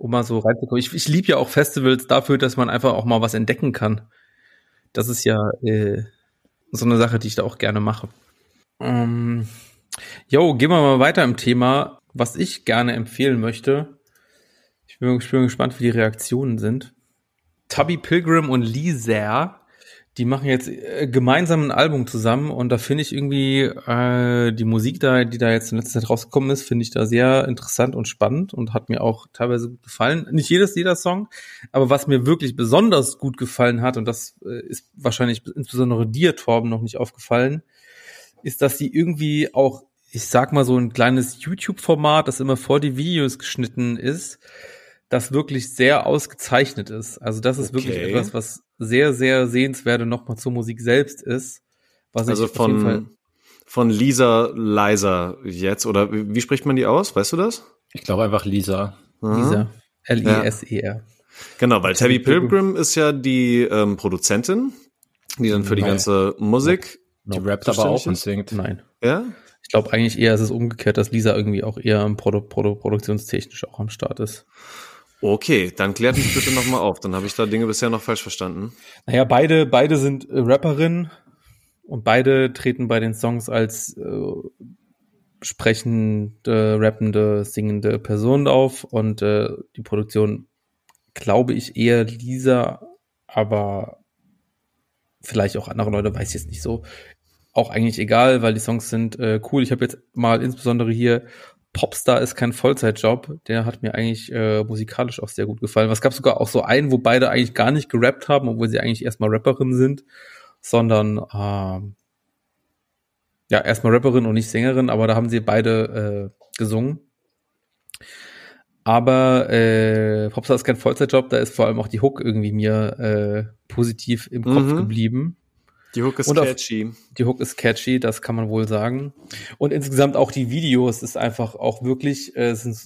S1: Um mal so reinzukommen. Ich, ich liebe ja auch Festivals dafür, dass man einfach auch mal was entdecken kann. Das ist ja äh, so eine Sache, die ich da auch gerne mache. Ähm, jo, gehen wir mal weiter im Thema, was ich gerne empfehlen möchte. Ich bin, ich bin gespannt, wie die Reaktionen sind. Tubby Pilgrim und Lisa, die machen jetzt äh, gemeinsam ein Album zusammen und da finde ich irgendwie äh, die Musik da, die da jetzt in letzter Zeit rausgekommen ist, finde ich da sehr interessant und spannend und hat mir auch teilweise gut gefallen. Nicht jedes jeder Song, aber was mir wirklich besonders gut gefallen hat und das äh, ist wahrscheinlich insbesondere dir Torben noch nicht aufgefallen, ist, dass sie irgendwie auch, ich sag mal so ein kleines YouTube-Format, das immer vor die Videos geschnitten ist, das wirklich sehr ausgezeichnet ist. Also das ist wirklich
S3: Okay.
S1: etwas, was sehr, sehr sehenswert und nochmal zur Musik selbst ist. Was
S3: Also
S1: ich auf jeden Fall,
S3: von, von Lisa Leiser jetzt, oder wie wie spricht man die aus? Weißt du das?
S2: Ich glaube einfach Lisa.
S3: Aha.
S1: Lisa, L-I-S-E-R.
S3: Genau, weil
S1: Tabby
S3: Pilgrim ist ja die ähm, Produzentin, die dann für die
S2: Nein.
S3: ganze Musik,
S2: Die
S1: No,
S2: rappt aber auch und singt.
S1: Nein.
S3: ja?
S1: Ich glaube eigentlich eher, ist es umgekehrt, dass Lisa irgendwie auch eher im Produ Produ produktionstechnisch auch am Start ist.
S3: Okay, dann klärt mich bitte nochmal auf. Dann habe ich da Dinge bisher noch falsch verstanden.
S1: Naja, beide, beide sind äh, Rapperinnen und beide treten bei den Songs als äh, sprechende, rappende, singende Person auf und äh, die Produktion glaube ich eher Lisa, aber vielleicht auch andere Leute, weiß ich jetzt nicht so. Auch eigentlich egal, weil die Songs sind äh, cool. Ich habe jetzt mal insbesondere hier Popstar ist kein Vollzeitjob. Der hat mir eigentlich äh, musikalisch auch sehr gut gefallen. Was gab sogar auch so einen, wo beide eigentlich gar nicht gerappt haben, obwohl sie eigentlich erstmal Rapperin sind, sondern ähm, ja, erstmal Rapperin und nicht Sängerin, aber da haben sie beide äh, gesungen. Aber äh, Popstar ist kein Vollzeitjob, da ist vor allem auch die Hook irgendwie mir äh, positiv im Kopf
S3: Mhm.
S1: geblieben.
S3: Die Hook ist
S1: Und auf-
S3: catchy.
S1: Die Hook ist catchy, das kann man wohl sagen. Und insgesamt auch die Videos ist einfach auch wirklich, äh, sind,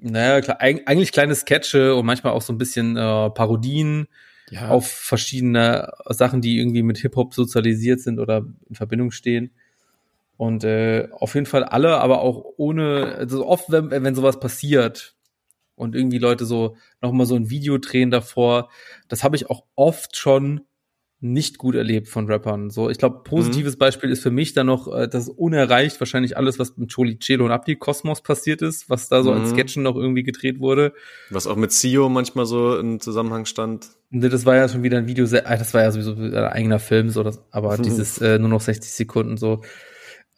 S1: naja, klar, eig eigentlich kleine Sketche und manchmal auch so ein bisschen äh, Parodien
S2: Ja,
S1: auf verschiedene Sachen, die irgendwie mit Hip-Hop sozialisiert sind oder in Verbindung stehen. Und äh, auf jeden Fall alle, aber auch ohne, also oft, wenn, wenn sowas passiert und irgendwie Leute so nochmal so ein Video drehen davor, das habe ich auch oft schon nicht gut erlebt von Rappern. So, ich glaube, positives Beispiel ist für mich dann noch äh, das unerreicht wahrscheinlich alles, was mit Choli Chelo und Abdi Kosmos passiert ist, was da so
S3: Mhm.
S1: als Sketchen noch irgendwie gedreht wurde.
S3: Was auch mit CEO manchmal so im Zusammenhang stand.
S1: Ne, Das war ja schon wieder ein Video, ah, das war ja sowieso ein eigener Film, so das, aber
S3: Mhm.
S1: dieses äh, nur noch 60 Sekunden so.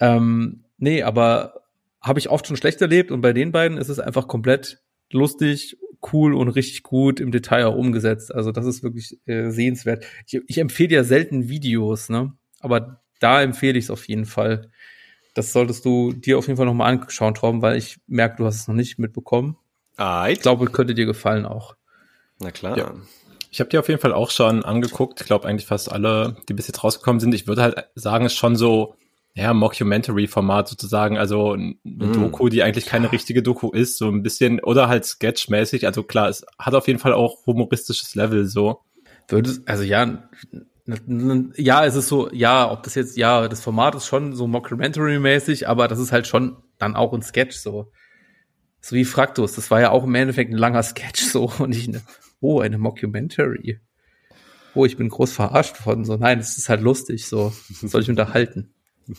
S1: Ähm, nee, aber habe ich oft schon schlecht erlebt und bei den beiden ist es einfach komplett lustig, cool und richtig gut im Detail auch umgesetzt. Also das ist wirklich äh, sehenswert. Ich, ich empfehle ja selten Videos, ne? Aber da empfehle ich es auf jeden Fall. Das solltest du dir auf jeden Fall nochmal anschauen, Torben, weil ich merke, du hast es noch nicht mitbekommen.
S3: Ait.
S1: Ich glaube, könnte dir gefallen auch.
S3: Na klar.
S2: Ja. Ich habe die auf jeden Fall auch schon angeguckt. Ich glaube eigentlich fast alle, die bis jetzt rausgekommen sind. Ich würde halt sagen, es ist schon so, ja, Mockumentary-Format sozusagen. Also eine
S3: Mm.
S2: Doku, die eigentlich keine richtige Doku ist, so ein bisschen, oder halt sketchmäßig. Also klar, es hat auf jeden Fall auch humoristisches Level so.
S1: Würde, also ja, ja, es ist so, ja, ob das jetzt, ja, das Format ist schon so Mockumentary-mäßig, aber das ist halt schon dann auch ein Sketch so. So wie Fraktus, das war ja auch im Endeffekt ein langer Sketch so und ich, oh, eine Mockumentary. Oh, ich bin groß verarscht worden, so, nein, es ist halt lustig, so, soll ich unterhalten.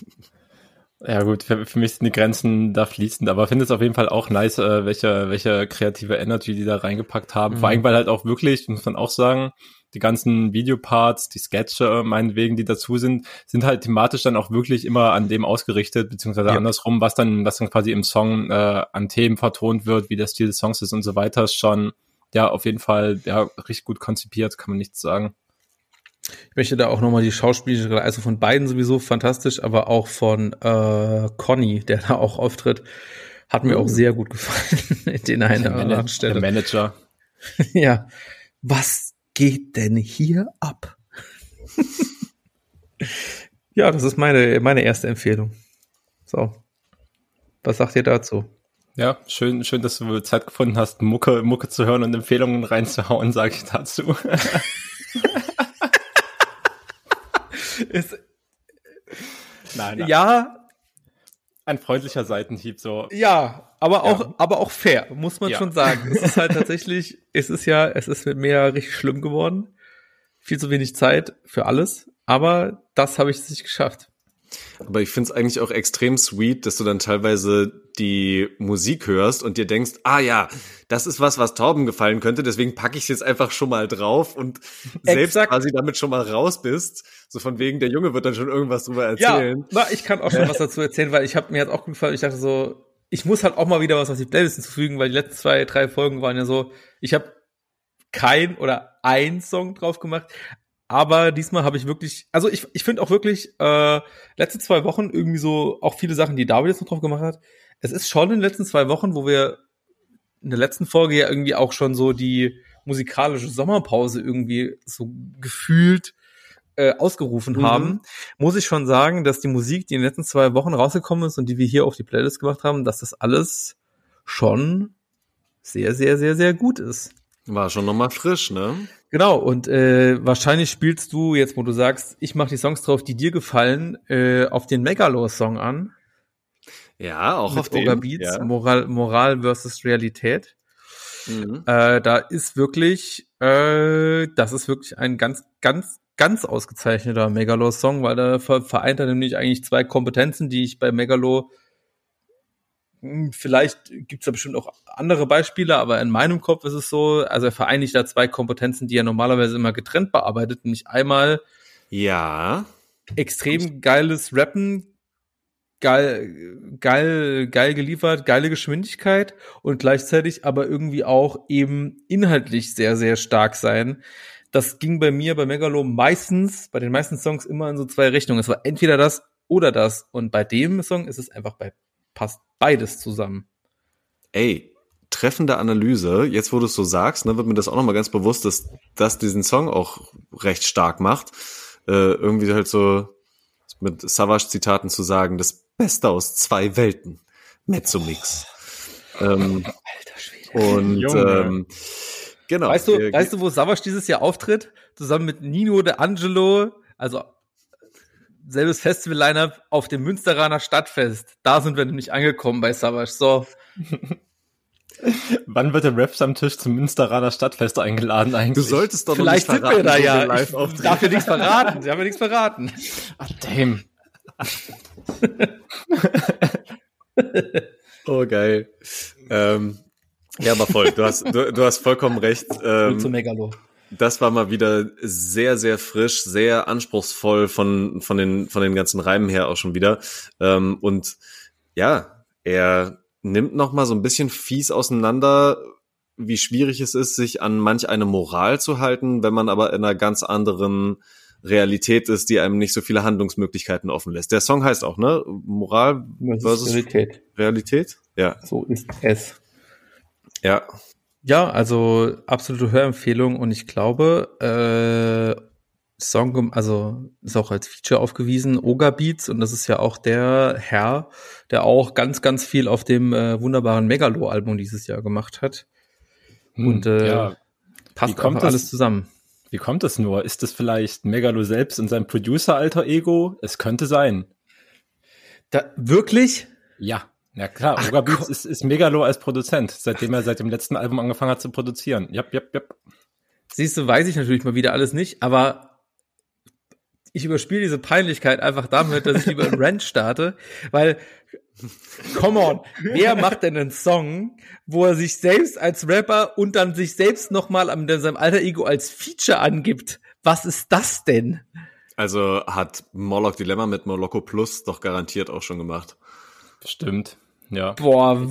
S2: Ja gut, für, für mich sind die Grenzen da fließend, aber finde es auf jeden Fall auch nice, äh, welche, welche kreative Energy die da reingepackt haben.
S1: Mhm.
S2: Vor allem, weil halt auch wirklich, muss man auch sagen, die ganzen Videoparts, die Sketche, meinetwegen, die dazu sind, sind halt thematisch dann auch wirklich immer an dem ausgerichtet, beziehungsweise
S1: Ja.
S2: andersrum, was dann, was dann quasi im Song äh, an Themen vertont wird, wie der Stil des Songs ist und so weiter, ist schon, ja, auf jeden Fall, ja, richtig gut konzipiert, kann man nichts sagen.
S1: Ich möchte da auch nochmal die Schauspielerin, also von beiden sowieso fantastisch, aber auch von äh, Conny, der da auch auftritt, Hat mir auch sehr gut gefallen, den einen oder anderen
S2: Der
S1: Stelle.
S2: Manager.
S1: Ja. Was geht denn hier ab? ja, das ist meine, meine erste Empfehlung. So. Was sagt ihr dazu?
S2: Ja, schön, schön, dass du Zeit gefunden hast, Mucke, Mucke zu hören und Empfehlungen reinzuhauen, sage ich dazu.
S1: Ist,
S2: nein, nein.
S1: ja,
S2: Ein freundlicher Seitenhieb, so.
S1: Ja, aber auch, aber auch fair, muss man
S2: Ja.
S1: schon sagen. Es ist halt tatsächlich, es ist ja, es ist mit mir ja richtig schlimm geworden. Viel zu wenig Zeit für alles, aber das habe ich nicht geschafft.
S3: Aber ich find's eigentlich auch extrem sweet, dass du dann teilweise die Musik hörst und dir denkst, ah ja, das ist was, was Torben gefallen könnte, deswegen packe ich es jetzt einfach schon mal drauf und selbst
S1: Exakt.
S3: quasi damit schon mal raus bist. So von wegen, der Junge wird dann schon irgendwas drüber erzählen.
S1: Ja, na, ich kann auch schon was dazu erzählen, weil ich habe mir jetzt auch gut gefallen. Ich dachte so, ich muss halt auch mal wieder was auf die Playlist hinzufügen, weil die letzten zwei, drei Folgen waren ja so, ich habe kein oder ein Song drauf gemacht. Aber diesmal habe ich wirklich, also ich, ich finde auch wirklich, äh, letzte zwei Wochen irgendwie so auch viele Sachen, die David jetzt noch drauf gemacht hat. Es ist schon in den letzten zwei Wochen, wo wir in der letzten Folge ja irgendwie auch schon so die musikalische Sommerpause irgendwie so gefühlt äh, ausgerufen
S3: Mhm.
S1: haben, muss ich schon sagen, dass die Musik, die in den letzten zwei Wochen rausgekommen ist und die wir hier auf die Playlist gemacht haben, dass das alles schon sehr, sehr, sehr, sehr gut ist.
S3: War schon nochmal frisch, ne?
S1: Genau, und äh, wahrscheinlich spielst du, jetzt wo du sagst, ich mache die Songs drauf, die dir gefallen, äh, auf den Megalo-Song an.
S3: Ja, auch auf
S1: mit
S3: den.
S1: Oga Beats,
S3: Ja.
S1: Moral, Moral versus Realität.
S3: Mhm.
S1: Äh, da ist wirklich, äh, das ist wirklich ein ganz, ganz, ganz ausgezeichneter Megalo-Song, weil da ver vereint er nämlich eigentlich zwei Kompetenzen, die ich bei Megalo Vielleicht gibt's da bestimmt auch andere Beispiele, aber in meinem Kopf ist es so, also er vereinigt da zwei Kompetenzen, die er normalerweise immer getrennt bearbeitet, nämlich einmal
S3: Ja.
S1: extrem geiles Rappen, geil, geil, geil geliefert, geile Geschwindigkeit und gleichzeitig aber irgendwie auch eben inhaltlich sehr, sehr stark sein. Das ging bei mir bei Megalo meistens, bei den meisten Songs immer in so zwei Richtungen. Es war entweder das oder das. Und bei dem Song ist es einfach bei, passt beides zusammen.
S3: Ey, treffende Analyse. Jetzt, wo du es so sagst, ne, wird mir das auch nochmal ganz bewusst, dass das diesen Song auch recht stark macht. Äh, irgendwie halt so mit Savage-Zitaten zu sagen, das Beste aus zwei Welten. Mezzomix. Ähm,
S1: Alter Schwede.
S3: und
S2: Junge.
S3: ähm, genau.
S1: Weißt du,
S3: wir-
S1: weißt du, wo Savage dieses Jahr auftritt? Zusammen mit Nino de Angelo, also selbes Festival-Lineup auf dem Münsteraner Stadtfest. Da sind wir nämlich angekommen bei Savage. So,
S2: Wann wird der Raps am Tisch zum Münsteraner Stadtfest eingeladen
S3: du
S2: eigentlich?
S3: solltest doch
S1: vielleicht
S3: noch
S1: sind
S3: nicht
S1: wir da
S3: verraten,
S1: ja. Ich darf ja nichts verraten. Sie haben ja nichts verraten.
S2: Ah, damn.
S3: Oh, geil. Ähm, ja, aber voll. Du hast, du, du hast vollkommen recht. Ähm,
S1: Zu Megalo.
S3: Das war mal wieder sehr, sehr frisch, sehr anspruchsvoll von, von, den, von den ganzen Reimen her auch schon wieder. Ähm, und ja, er nimmt noch mal so ein bisschen fies auseinander, wie schwierig es ist, sich an manch eine Moral zu halten, wenn man aber in einer ganz anderen Realität ist, die einem nicht so viele Handlungsmöglichkeiten offen lässt. Der Song heißt auch, ne? Moral versus
S1: Realität.
S3: Realität? Ja,
S1: So ist es.
S3: ja.
S1: Ja, also absolute Hörempfehlung und ich glaube, äh, Song, also ist auch als Feature aufgewiesen, Oga Beats und das ist ja auch der Herr, der auch ganz, ganz viel auf dem äh, wunderbaren Megalo-Album dieses Jahr gemacht hat.
S2: Hm,
S1: Und äh,
S2: ja.
S1: passt
S2: Wie kommt
S1: alles zusammen.
S2: Wie kommt das nur? Ist das vielleicht Megalo selbst in seinem Producer-Alter-Ego? Es könnte sein.
S1: Da, wirklich?
S2: Ja. Na klar,
S1: Ach,
S2: Oga Beats ist, ist Megalo als Produzent, seitdem er seit dem letzten Album angefangen hat zu produzieren. Jap, jap, jap.
S1: Siehst du, weiß ich natürlich mal wieder alles nicht, aber ich überspiele diese Peinlichkeit einfach damit, dass ich lieber einen Rant starte, weil, come on, wer macht denn einen Song, wo er sich selbst als Rapper und dann sich selbst nochmal an seinem alter Ego als Feature angibt? Was ist das denn?
S3: Also hat Morlock Dilemma mit Moloko Plus doch garantiert auch schon gemacht.
S2: Stimmt. Ja.
S1: Boah,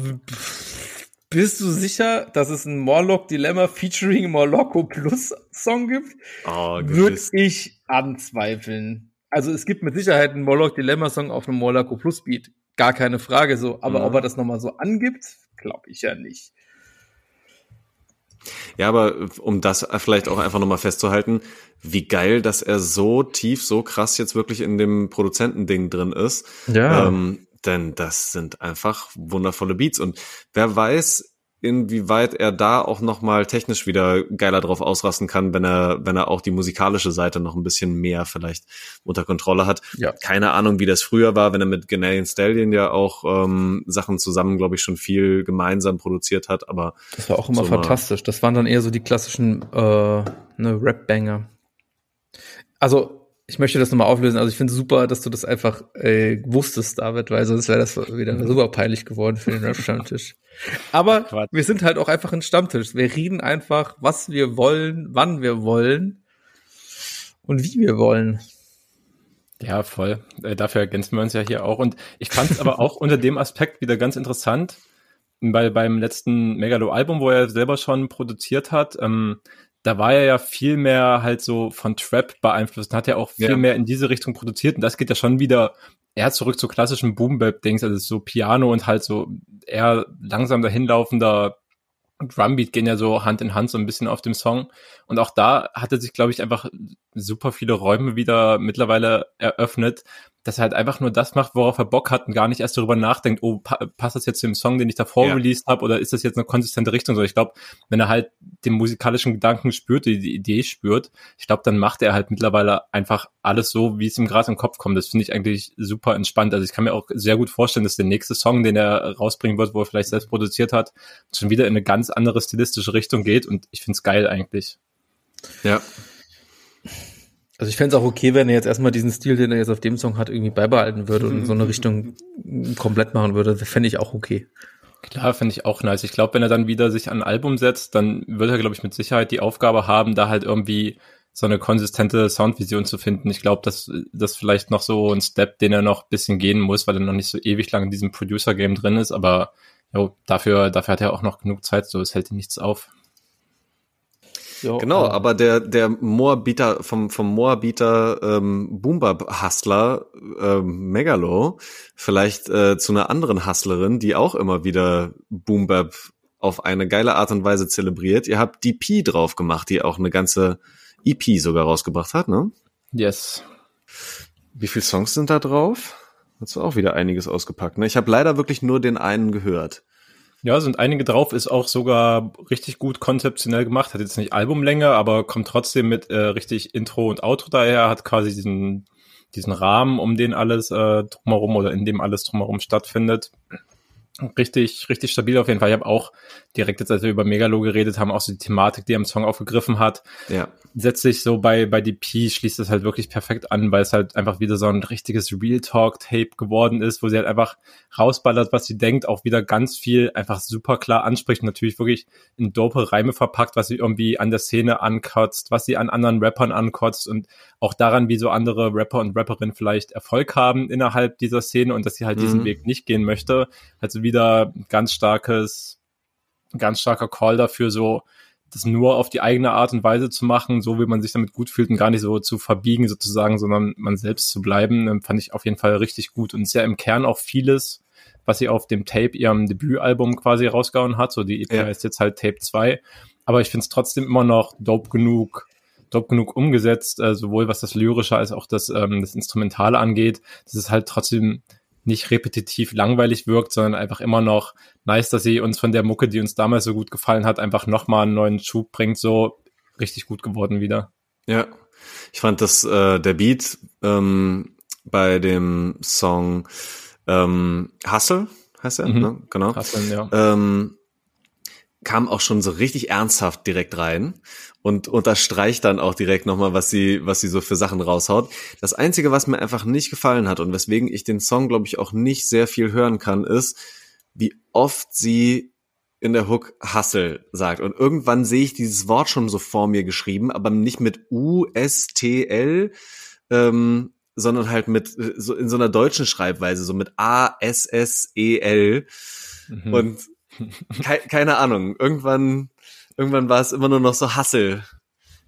S1: bist du sicher, dass es ein Morlock Dilemma featuring Morlocco Plus Song gibt?
S3: Oh,
S1: Würde ich anzweifeln. Also es gibt mit Sicherheit einen Morlock Dilemma Song auf einem Morlock Plus Beat. gar keine Frage so. Aber
S3: Mhm.
S1: ob er das nochmal so angibt, glaube ich ja nicht.
S3: Ja, aber um das vielleicht auch einfach nochmal festzuhalten, wie geil, dass er so tief, so krass jetzt wirklich in dem Produzentending drin ist.
S1: Ja.
S3: Ähm, denn das sind einfach wundervolle Beats. Und wer weiß, inwieweit er da auch nochmal technisch wieder geiler drauf ausrasten kann, wenn er, wenn er auch die musikalische Seite noch ein bisschen mehr vielleicht unter Kontrolle hat.
S1: ja.
S3: Keine Ahnung, wie das früher war, wenn er mit Ganalian Stallion ja auch ähm, Sachen zusammen, glaube ich, schon viel gemeinsam produziert hat, aber
S1: Das war auch immer
S3: So
S1: fantastisch. Das waren dann eher so die klassischen äh, ne, Rap-Banger. Also, ich möchte das nochmal auflösen. Also, ich finde super, dass du das einfach äh, wusstest, David, weil sonst wäre das wieder super peinlich geworden für den Rap-Stammtisch. Aber
S2: Quatsch.
S1: wir sind halt auch einfach ein Stammtisch. Wir reden einfach, was wir wollen, wann wir wollen und wie wir wollen.
S2: Ja, voll. Äh, dafür ergänzen wir uns ja hier auch. Und ich fand es aber auch unter dem Aspekt wieder ganz interessant, weil beim letzten Megalo-Album, wo er selber schon produziert hat, ähm, da war er ja viel mehr halt so von Trap beeinflusst und hat ja auch viel
S3: Ja.
S2: mehr in diese Richtung produziert. Und das geht ja schon wieder eher zurück zu klassischen Boom-Bap-Dings, also so Piano und halt so eher langsam dahinlaufender Drumbeat gehen ja so Hand in Hand so ein bisschen auf dem Song. Und auch da hat er sich, glaube ich, einfach super viele Räume wieder mittlerweile eröffnet, dass er halt einfach nur das macht, worauf er Bock hat und gar nicht erst darüber nachdenkt, oh, pa passt das jetzt zu dem Song, den ich davor
S3: Ja.
S2: released habe, oder ist das jetzt eine konsistente Richtung? So, ich glaube, wenn er halt den musikalischen Gedanken spürt, die, die Idee spürt, ich glaube, dann macht er halt mittlerweile einfach alles so, wie es ihm gerade im Kopf kommt. Das finde ich eigentlich super entspannt. Also ich kann mir auch sehr gut vorstellen, dass der nächste Song, den er rausbringen wird, wo er vielleicht selbst produziert hat, schon wieder in eine ganz andere stilistische Richtung geht und ich finde es geil eigentlich.
S3: ja.
S1: Also ich fände es auch okay, wenn er jetzt erstmal diesen Stil, den er jetzt auf dem Song hat, irgendwie beibehalten würde und in so eine Richtung komplett machen würde. Das fände ich auch okay.
S2: Klar, finde ich auch nice. Ich glaube, wenn er dann wieder sich an ein Album setzt, dann wird er, glaube ich, mit Sicherheit die Aufgabe haben, da halt irgendwie so eine konsistente Soundvision zu finden. Ich glaube, dass das vielleicht noch so ein Step, den er noch ein bisschen gehen muss, weil er noch nicht so ewig lang in diesem Producer-Game drin ist, aber jo, dafür, dafür hat er auch noch genug Zeit, so es hält ihm nichts auf.
S1: Jo,
S3: Genau,
S1: äh,
S3: aber der, der Moabiter, vom, vom Moabiter ähm, Boombap-Hustler ähm, Megalo vielleicht äh, zu einer anderen Hustlerin, die auch immer wieder Boombap auf eine geile Art und Weise zelebriert. Ihr habt DP drauf gemacht, die auch eine ganze EP sogar rausgebracht hat, ne?
S2: Yes.
S3: Wie viele Songs sind da drauf? Hast du auch wieder einiges ausgepackt, ne? Ich habe leider wirklich nur den einen gehört.
S2: Ja, sind einige drauf, ist auch sogar richtig gut konzeptionell gemacht, hat jetzt nicht Albumlänge, aber kommt trotzdem mit äh, richtig Intro und Outro daher, hat quasi diesen, diesen Rahmen, um den alles äh, drumherum oder in dem alles drumherum stattfindet. Richtig, richtig stabil auf jeden Fall. Ich habe auch direkt jetzt, als wir über Megalo geredet haben, auch so die Thematik, die er im Song aufgegriffen hat,
S3: Ja.
S2: setzt sich so bei, bei DP, schließt es halt wirklich perfekt an, weil es halt einfach wieder so ein richtiges Real Talk-Tape geworden ist, wo sie halt einfach rausballert, was sie denkt, auch wieder ganz viel einfach super klar anspricht natürlich wirklich in dope Reime verpackt, was sie irgendwie an der Szene ankotzt, was sie an anderen Rappern ankotzt und auch daran, wie so andere Rapper und Rapperinnen vielleicht Erfolg haben innerhalb dieser Szene und dass sie halt diesen
S3: Mhm.
S2: Weg nicht gehen möchte. Also wieder ganz starkes, ganz starker Call dafür, so das nur auf die eigene Art und Weise zu machen, so wie man sich damit gut fühlt und gar nicht so zu verbiegen sozusagen, sondern man selbst zu bleiben, ähm, fand ich auf jeden Fall richtig gut und ist ja im Kern auch vieles, was sie auf dem Tape, ihrem Debütalbum quasi rausgehauen hat, so die EP
S3: Ja.
S2: heißt jetzt halt Tape 2, aber ich finde es trotzdem immer noch dope genug, dope genug umgesetzt, äh, sowohl was das Lyrische als auch das, ähm, das Instrumentale angeht, dass es halt trotzdem nicht repetitiv langweilig wirkt, sondern einfach immer noch nice, dass sie uns von der Mucke, die uns damals so gut gefallen hat, einfach nochmal einen neuen Schub bringt, so richtig gut geworden wieder.
S3: Ja, ich fand, dass äh, der Beat ähm, bei dem Song ähm, Hustle heißt er,
S2: Mhm.
S3: ne? genau,
S2: Hasseln, ja.
S3: ähm, kam auch schon so richtig ernsthaft direkt rein und unterstreicht dann auch direkt nochmal, was sie, was sie so für Sachen raushaut. Das Einzige, was mir einfach nicht gefallen hat und weswegen ich den Song, glaube ich, auch nicht sehr viel hören kann, ist, wie oft sie in der Hook Hustle sagt. Und irgendwann sehe ich dieses Wort schon so vor mir geschrieben, aber nicht mit U-S-T-L, ähm, sondern halt mit äh, so in so einer deutschen Schreibweise, so mit A-S-S-E-L.
S2: Mhm.
S3: Und kei keine Ahnung, irgendwann, irgendwann war es immer nur noch so Hassel.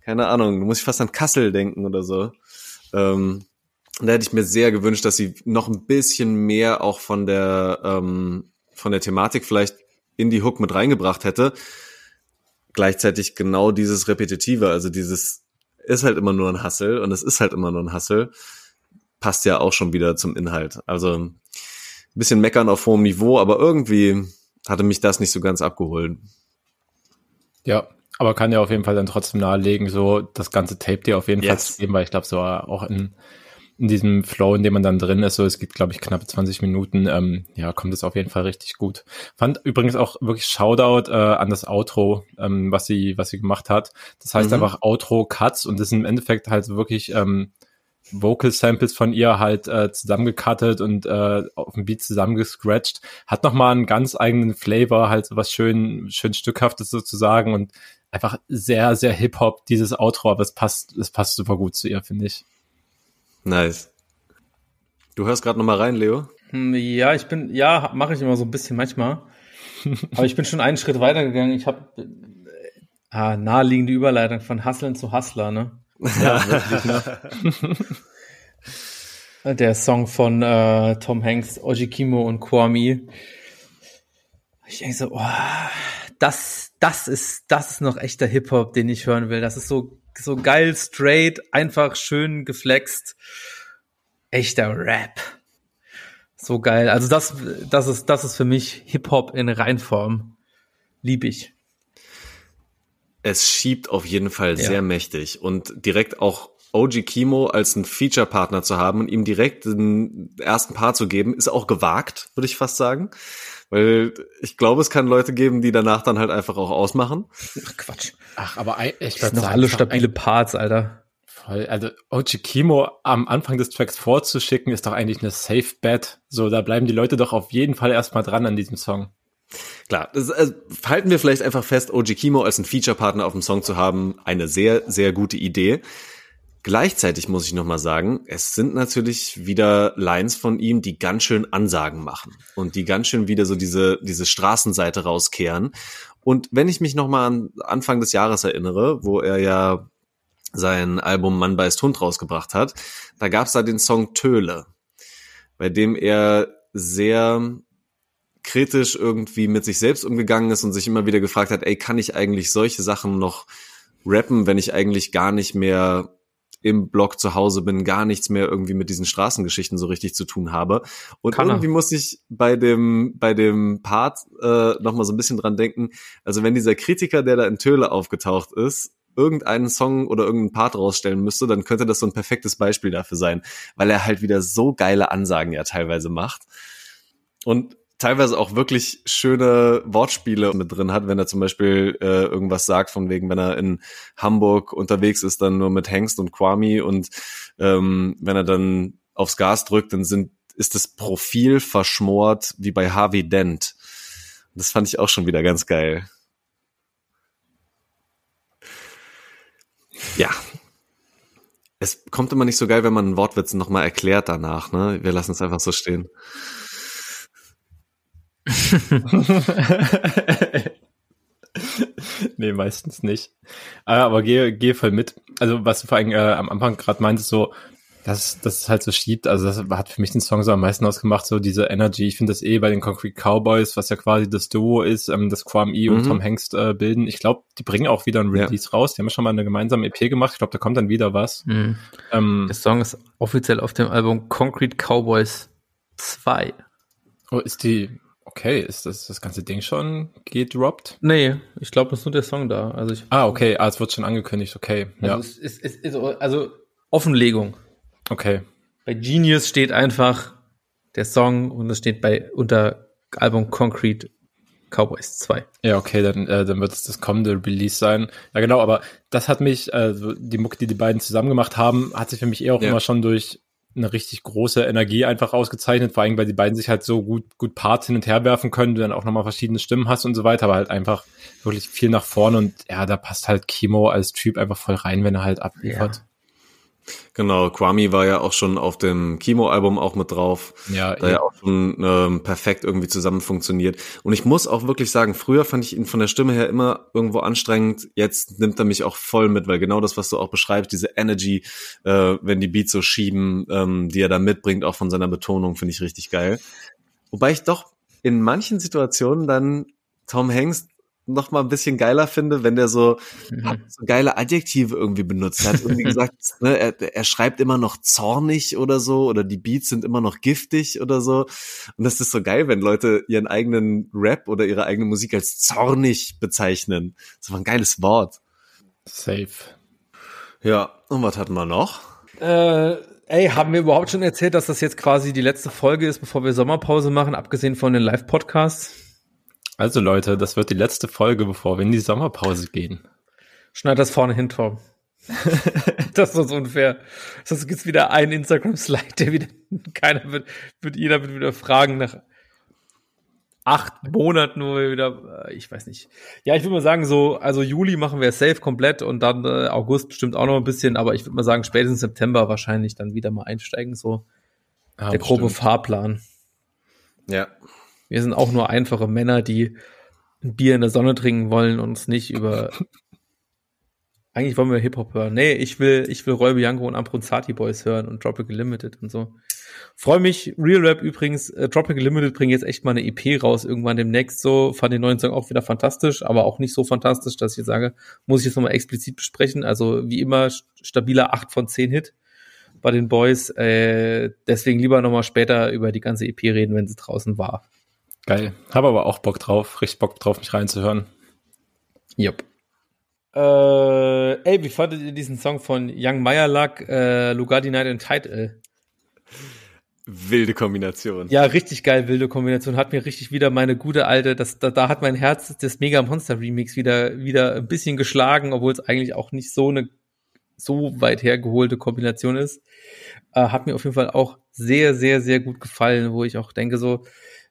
S3: Keine Ahnung, du musst fast an Kassel denken oder so. Ähm, da hätte ich mir sehr gewünscht, dass sie noch ein bisschen mehr auch von der ähm, von der Thematik vielleicht in die Hook mit reingebracht hätte. Gleichzeitig genau dieses Repetitive, also dieses ist halt immer nur ein Hassel und es ist halt immer nur ein Hassel, passt ja auch schon wieder zum Inhalt. Also ein bisschen meckern auf hohem Niveau, aber irgendwie hatte mich das nicht so ganz abgeholt.
S2: Ja, aber kann ja auf jeden Fall dann trotzdem nahelegen, so das ganze Tape dir auf jeden yes. Fall zu geben, weil ich glaube, so auch in in diesem Flow, in dem man dann drin ist, so es gibt, glaube ich, knappe 20 Minuten, ähm, ja, kommt es auf jeden Fall richtig gut. Fand übrigens auch wirklich Shoutout äh, an das Outro, ähm, was sie, was sie gemacht hat. Das heißt mhm. einfach Outro Cuts und das sind im Endeffekt halt wirklich ähm, Vocal Samples von ihr halt äh, zusammengecuttet und äh, auf dem Beat zusammengescratcht. Hat nochmal einen ganz eigenen Flavor, halt so was schön, schön Stückhaftes sozusagen und einfach sehr, sehr Hip-Hop, dieses Outro, aber es passt, es passt super gut zu ihr, finde ich.
S3: Nice. Du hörst gerade noch mal rein, Leo?
S1: Hm, ja, ich bin, ja, mache ich immer so ein bisschen manchmal. Aber ich bin schon einen Schritt weitergegangen. Ich habe äh, ah, naheliegende Überleitung von Hustlen zu Hustler, ne? Ja, wirklich, ne? Der Song von äh, Tom Hanks, Ojikimo und Kwame. Ich denke so, oh, das, das ist, das ist noch echter Hip-Hop, den ich hören will. Das ist so so geil, straight, einfach schön geflext. Echter Rap. So geil. Also das, das ist, das ist für mich Hip-Hop in Reinform. Lieb ich.
S3: Es schiebt auf jeden Fall ja. sehr mächtig und direkt auch OG Kimo als einen Feature-Partner zu haben und ihm direkt den ersten Part zu geben, ist auch gewagt, würde ich fast sagen. Weil ich glaube, es kann Leute geben, die danach dann halt einfach auch ausmachen.
S1: Ach, Quatsch.
S2: Ach, aber ich
S1: würde noch alle stabile Parts, Alter.
S2: Voll. Also Ochikimo am Anfang des Tracks vorzuschicken, ist doch eigentlich eine Safe Bet. So, da bleiben die Leute doch auf jeden Fall erstmal dran an diesem Song.
S3: Klar, das, also, halten wir vielleicht einfach fest, OG Kimo als einen Feature-Partner auf dem Song zu haben, eine sehr, sehr gute Idee. Gleichzeitig muss ich nochmal sagen, es sind natürlich wieder Lines von ihm, die ganz schön Ansagen machen und die ganz schön wieder so diese, diese Straßenseite rauskehren. Und wenn ich mich nochmal an Anfang des Jahres erinnere, wo er ja sein Album Mann beißt Hund rausgebracht hat, da gab's da den Song Töle, bei dem er sehr kritisch irgendwie mit sich selbst umgegangen ist und sich immer wieder gefragt hat, ey, kann ich eigentlich solche Sachen noch rappen, wenn ich eigentlich gar nicht mehr im Blog zu Hause bin, gar nichts mehr irgendwie mit diesen Straßengeschichten so richtig zu tun habe. Und Kann irgendwie er. muss ich bei dem, bei dem Part äh, nochmal so ein bisschen dran denken. Also wenn dieser Kritiker, der da in Töle aufgetaucht ist, irgendeinen Song oder irgendeinen Part rausstellen müsste, dann könnte das so ein perfektes Beispiel dafür sein, weil er halt wieder so geile Ansagen ja teilweise macht. Und teilweise auch wirklich schöne Wortspiele mit drin hat, wenn er zum Beispiel äh, irgendwas sagt, von wegen, wenn er in Hamburg unterwegs ist, dann nur mit Hengst und Kwami und ähm, wenn er dann aufs Gas drückt, dann sind, ist das Profil verschmort wie bei Harvey Dent. Das fand ich auch schon wieder ganz geil. Ja. Es kommt immer nicht so geil, wenn man einen Wortwitz nochmal erklärt danach, ne? Wir lassen es einfach so stehen.
S2: nee, meistens nicht. Ah, aber gehe, gehe voll mit. Also, was du vor allem äh, am Anfang gerade meintest, so, dass das ist halt so schiebt. Also, das hat für mich den Song so am meisten ausgemacht, so diese Energy. Ich finde das eh bei den Concrete Cowboys, was ja quasi das Duo ist, ähm, das Quam E mhm. und Tom Hengst äh, bilden. Ich glaube, die bringen auch wieder ein Release ja. raus. Die haben ja schon mal eine gemeinsame EP gemacht. Ich glaube, da kommt dann wieder was. Mhm.
S1: Ähm, der Song ist offiziell auf dem Album Concrete Cowboys 2.
S2: Oh, ist die, Okay, ist das das ganze Ding schon gedroppt?
S1: Nee, ich glaube, das ist nur der Song da. Also ich,
S2: ah, okay, ah, es wird schon angekündigt, okay.
S1: Also ja. Es ist, es ist, also Offenlegung.
S2: Okay.
S1: Bei Genius steht einfach der Song und es steht bei unter Album Concrete Cowboys 2.
S2: Ja, okay, dann, äh, dann wird es das kommende Release sein. Ja, genau, aber das hat mich, äh, die Mucke, die die beiden zusammen gemacht haben, hat sich für mich eher auch ja. immer schon durch eine richtig große Energie einfach ausgezeichnet, vor allem, weil die beiden sich halt so gut, gut Parts hin und her werfen können, du dann auch nochmal verschiedene Stimmen hast und so weiter, aber halt einfach wirklich viel nach vorne und ja, da passt halt Kimo als Typ einfach voll rein, wenn er halt abliefert.
S3: Genau, Kwame war ja auch schon auf dem Chemo-Album auch mit drauf.
S2: Ja,
S3: da ja auch schon ähm, perfekt irgendwie zusammen funktioniert. Und ich muss auch wirklich sagen, früher fand ich ihn von der Stimme her immer irgendwo anstrengend. Jetzt nimmt er mich auch voll mit, weil genau das, was du auch beschreibst, diese Energy, äh, wenn die Beats so schieben, ähm, die er da mitbringt, auch von seiner Betonung, finde ich richtig geil. Wobei ich doch in manchen Situationen dann Tom Hanks noch mal ein bisschen geiler finde, wenn der so, mhm. so geile Adjektive irgendwie benutzt. Er hat irgendwie gesagt, ne, er, er schreibt immer noch zornig oder so oder die Beats sind immer noch giftig oder so. Und das ist so geil, wenn Leute ihren eigenen Rap oder ihre eigene Musik als zornig bezeichnen. Das war ein geiles Wort.
S2: Safe.
S3: Ja, und was hatten wir noch?
S1: Äh, ey, haben wir überhaupt schon erzählt, dass das jetzt quasi die letzte Folge ist, bevor wir Sommerpause machen, abgesehen von den Live-Podcasts?
S2: Also Leute, das wird die letzte Folge, bevor wir in die Sommerpause gehen.
S1: Schneid das vorne hin, Tom. das ist so unfair. Sonst gibt's wieder einen Instagram-Slide, der wieder, keiner wird, wird, jeder wird wieder fragen nach acht Monaten, wo wir wieder, äh, ich weiß nicht. Ja, ich würde mal sagen, so, also Juli machen wir safe komplett und dann äh, August bestimmt auch noch ein bisschen, aber ich würde mal sagen, spätestens September wahrscheinlich dann wieder mal einsteigen, so ja, der grobe bestimmt. Fahrplan.
S3: Ja,
S1: wir sind auch nur einfache Männer, die ein Bier in der Sonne trinken wollen und uns nicht über. Eigentlich wollen wir Hip-Hop hören. Nee, ich will, ich will Roy Bianco und Ambrunzati Boys hören und Tropical Limited und so. Freue mich. Real Rap übrigens, äh, Tropical Limited bringt jetzt echt mal eine EP raus, irgendwann demnächst so. Fand den neuen Song auch wieder fantastisch, aber auch nicht so fantastisch, dass ich jetzt sage, muss ich jetzt nochmal explizit besprechen. Also wie immer stabiler 8 von 10 Hit bei den Boys. Äh, deswegen lieber nochmal später über die ganze EP reden, wenn sie draußen war.
S2: Geil. Habe aber auch Bock drauf, richtig Bock drauf, mich reinzuhören.
S1: Jupp. Äh, ey, wie fandet ihr diesen Song von Young Meyerlack, äh, Lugardi Night and Title?
S3: Wilde Kombination.
S1: Ja, richtig geil, wilde Kombination. Hat mir richtig wieder meine gute alte, das, da, da hat mein Herz das Mega Monster Remix wieder, wieder ein bisschen geschlagen, obwohl es eigentlich auch nicht so eine so weit hergeholte Kombination ist. Äh, hat mir auf jeden Fall auch sehr, sehr, sehr gut gefallen, wo ich auch denke so,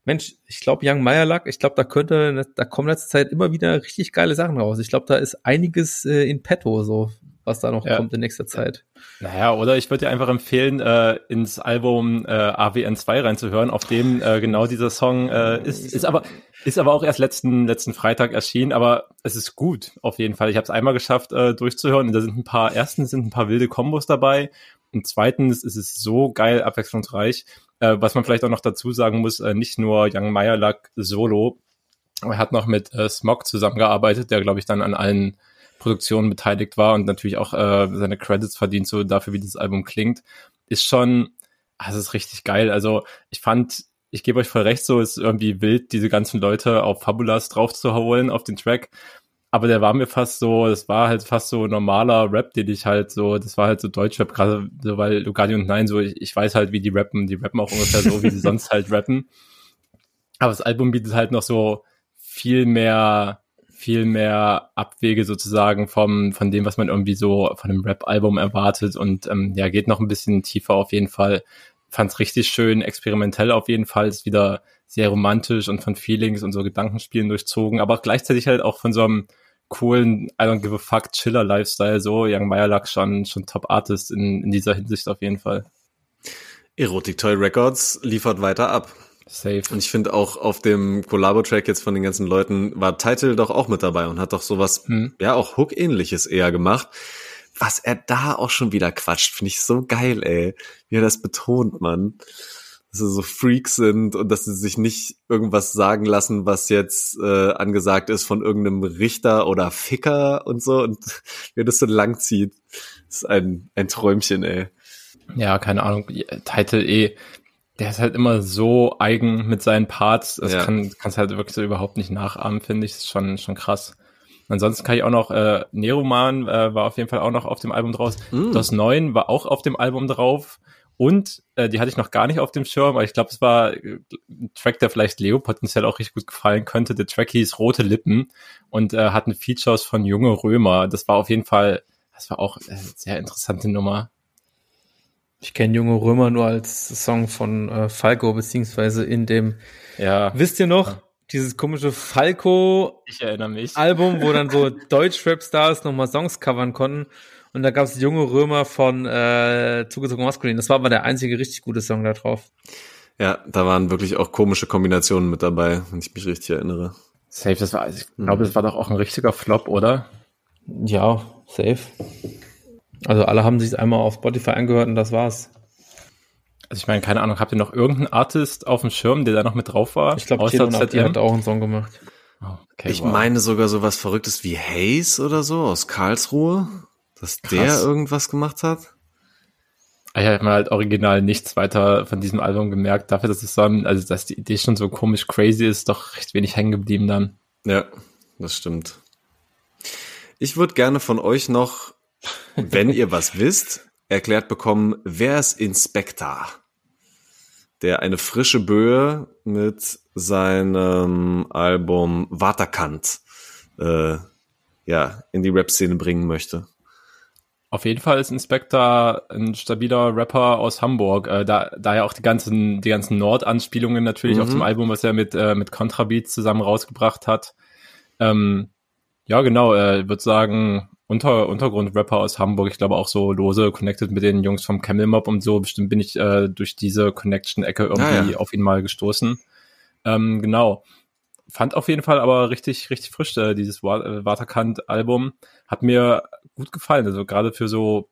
S1: Mensch, ich glaube, Young Meyerlack, ich glaube, da könnte, da kommen letzte Zeit immer wieder richtig geile Sachen raus. Ich glaube, da ist einiges äh, in petto, so, was da noch ja. kommt in nächster Zeit.
S2: Naja, oder ich würde dir einfach empfehlen, äh, ins Album äh, AWN2 reinzuhören, auf dem äh, genau dieser Song äh, ist, ist aber ist aber auch erst letzten letzten Freitag erschienen, aber es ist gut auf jeden Fall. Ich habe es einmal geschafft äh, durchzuhören. Und da sind ein paar erstens sind ein paar wilde Kombos dabei und zweitens ist es so geil abwechslungsreich. Äh, was man vielleicht auch noch dazu sagen muss, äh, nicht nur Young Meyerlack solo, er hat noch mit äh, Smog zusammengearbeitet, der, glaube ich, dann an allen Produktionen beteiligt war und natürlich auch äh, seine Credits verdient, so dafür, wie das Album klingt. Ist schon, also ist richtig geil. Also ich fand, ich gebe euch voll recht, so ist irgendwie wild, diese ganzen Leute auf Fabulas drauf zu holen auf den Track aber der war mir fast so, das war halt fast so normaler Rap, den ich halt so, das war halt so Deutschrap, gerade so, weil Lugardi und Nein, so, ich, ich weiß halt, wie die rappen, die rappen auch ungefähr so, wie sie sonst halt rappen. Aber das Album bietet halt noch so viel mehr, viel mehr Abwege sozusagen vom, von dem, was man irgendwie so von einem Rap-Album erwartet und ähm, ja, geht noch ein bisschen tiefer auf jeden Fall. Fand's richtig schön, experimentell auf jeden Fall, ist wieder sehr romantisch und von Feelings und so Gedankenspielen durchzogen, aber gleichzeitig halt auch von so einem coolen I don't give a fuck Chiller Lifestyle so. Young Meyerlack schon, schon Top Artist in, in dieser Hinsicht auf jeden Fall.
S3: Erotic Toy Records liefert weiter ab.
S2: Safe.
S3: Und ich finde auch auf dem Collabo-Track jetzt von den ganzen Leuten war Title doch auch mit dabei und hat doch sowas, hm. ja, auch Hook-ähnliches eher gemacht. Was er da auch schon wieder quatscht, finde ich so geil, ey. Wie er das betont, man dass sie so Freaks sind und dass sie sich nicht irgendwas sagen lassen, was jetzt äh, angesagt ist von irgendeinem Richter oder Ficker und so und wie das so lang zieht. ist ein, ein Träumchen, ey.
S2: Ja, keine Ahnung. Title E, der ist halt immer so eigen mit seinen Parts. Das ja. kann, kannst halt wirklich so überhaupt nicht nachahmen, finde ich. Das ist schon, schon krass. Ansonsten kann ich auch noch, äh, Neroman äh, war auf jeden Fall auch noch auf dem Album draus. Mm. Das 9 war auch auf dem Album drauf. Und äh, die hatte ich noch gar nicht auf dem Schirm, aber ich glaube, es war äh, ein Track, der vielleicht Leo potenziell auch richtig gut gefallen könnte. Der Track hieß Rote Lippen und äh, hatten Features von Junge Römer. Das war auf jeden Fall, das war auch eine sehr interessante Nummer.
S1: Ich kenne Junge Römer nur als Song von äh, Falco, beziehungsweise in dem, ja. wisst ihr noch, dieses komische Falco
S2: ich erinnere mich.
S1: Album, wo dann so Deutsch-Rap-Stars nochmal Songs covern konnten. Und da gab es junge Römer von äh, Zugezogen Maskulin. Das war aber der einzige richtig gute Song da drauf.
S3: Ja, da waren wirklich auch komische Kombinationen mit dabei, wenn ich mich richtig erinnere.
S2: Safe, das war, ich glaube, das war doch auch ein richtiger Flop, oder?
S1: Ja, safe. Also alle haben sich einmal auf Spotify angehört und das war's.
S2: Also ich meine, keine Ahnung, habt ihr noch irgendeinen Artist auf dem Schirm, der da noch mit drauf war?
S1: Ich glaube, Tino hat auch einen Song gemacht.
S2: Oh, okay,
S3: ich
S2: wow.
S3: meine sogar sowas Verrücktes wie Hayes oder so aus Karlsruhe, dass der
S2: Krass.
S3: irgendwas gemacht hat.
S2: Ich habe mir halt original nichts weiter von diesem Album gemerkt. Dafür, dass es ein- also dass die Idee schon so komisch crazy ist, doch recht wenig hängen geblieben dann.
S3: Ja, das stimmt. Ich würde gerne von euch noch, wenn ihr was wisst, erklärt bekommen, wer ist Inspector? Der eine frische Böe mit seinem Album Waterkant äh, ja, in die Rap-Szene bringen möchte.
S2: Auf jeden Fall ist Inspector ein stabiler Rapper aus Hamburg, äh, da, da ja auch die ganzen, die ganzen Nord-Anspielungen natürlich auf
S3: Mhm.
S2: dem Album, was er mit, äh, mit Contrabeats zusammen rausgebracht hat. Ähm, ja, genau, äh, ich würde sagen, Unter, Untergrund-Rapper aus Hamburg, ich glaube auch so lose connected mit den Jungs vom Camel Mob und so. Bestimmt bin ich äh, durch diese Connection-Ecke irgendwie
S3: Ah, ja.
S2: auf ihn mal gestoßen. Ähm, genau. Fand auf jeden Fall aber richtig, richtig frisch, äh, dieses äh, Waterkant-Album. Hat mir gut gefallen. Also gerade für so,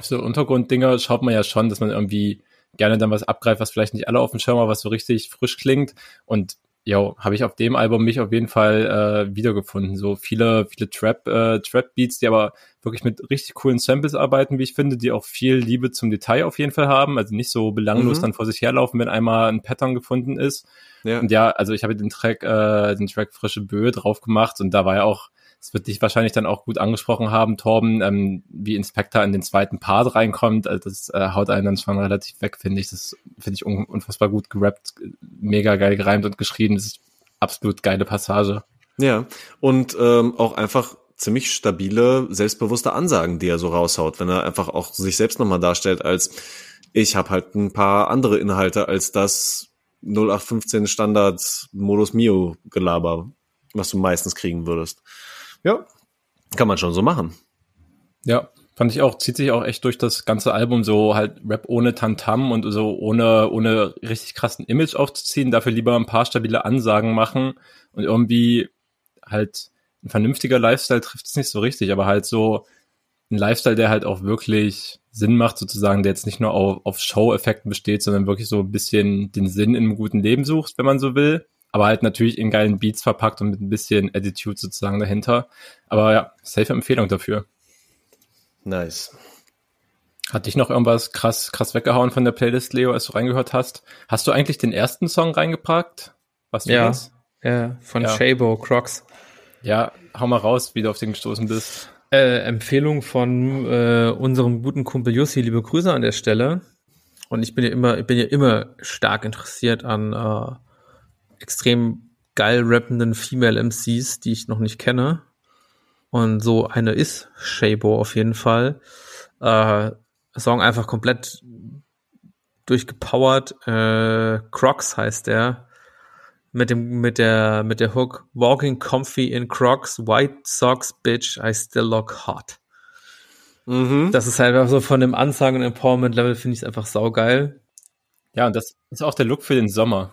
S2: so Untergrunddinger schaut man ja schon, dass man irgendwie gerne dann was abgreift, was vielleicht nicht alle auf dem Schirm haben, was so richtig frisch klingt. Und ja, habe ich auf dem Album mich auf jeden Fall äh, wiedergefunden. So viele, viele Trap, äh, Trap-Beats, die aber wirklich mit richtig coolen Samples arbeiten, wie ich finde, die auch viel Liebe zum Detail auf jeden Fall haben. Also nicht so belanglos
S3: Mhm.
S2: dann vor sich herlaufen, wenn einmal ein Pattern gefunden ist.
S3: Ja,
S2: Und ja, also ich habe den Track, äh, den Track Frische Böe drauf gemacht und da war ja auch, es wird dich wahrscheinlich dann auch gut angesprochen haben, Torben, ähm, wie Inspector in den zweiten Part reinkommt. Also das äh, haut einen dann schon relativ weg, finde ich. Das finde ich un unfassbar gut gerappt, mega geil gereimt und geschrieben. Das ist absolut geile Passage.
S3: ja. Und ähm, auch einfach ziemlich stabile, selbstbewusste Ansagen, die er so raushaut, wenn er einfach auch sich selbst nochmal darstellt als ich habe halt ein paar andere Inhalte als das 0815 Standard Modus Mio Gelaber, was du meistens kriegen würdest. Ja, kann man schon so machen.
S2: Ja, fand ich auch, zieht sich auch echt durch das ganze Album so halt Rap ohne Tantam und so ohne, ohne richtig krassen Image aufzuziehen, dafür lieber ein paar stabile Ansagen machen und irgendwie halt ein vernünftiger Lifestyle trifft es nicht so richtig, aber halt so ein Lifestyle, der halt auch wirklich Sinn macht, sozusagen, der jetzt nicht nur auf, auf Show-Effekten besteht, sondern wirklich so ein bisschen den Sinn in einem guten Leben sucht, wenn man so will. Aber halt natürlich in geilen Beats verpackt und mit ein bisschen Attitude sozusagen dahinter. Aber ja, safe Empfehlung dafür.
S3: Nice.
S2: Hat dich noch irgendwas krass, krass weggehauen von der Playlist, Leo, als du reingehört hast? Hast du eigentlich den ersten Song reingepackt? Was du
S1: Ja.
S2: das?
S1: Ja, von
S2: Ja.
S1: Shabo, Crocs.
S2: Ja, hau mal raus, wie du auf den gestoßen bist.
S1: Äh, Empfehlung von äh, unserem guten Kumpel Jussi, liebe Grüße an der Stelle. Und ich bin ja immer, ich bin ja immer stark interessiert an äh, extrem geil rappenden Female MCs, die ich noch nicht kenne. Und so eine ist Shabo auf jeden Fall. Äh, Song einfach komplett durchgepowert. Äh, Crocs heißt der. Mit dem, mit der, mit der Hook Walking comfy in Crocs, White Socks, Bitch, I still look hot.
S3: Mhm.
S1: Das ist halt einfach so von dem Ansagen- und Empowerment-Level finde ich es einfach saugeil.
S2: Ja, und das ist auch der Look für den Sommer.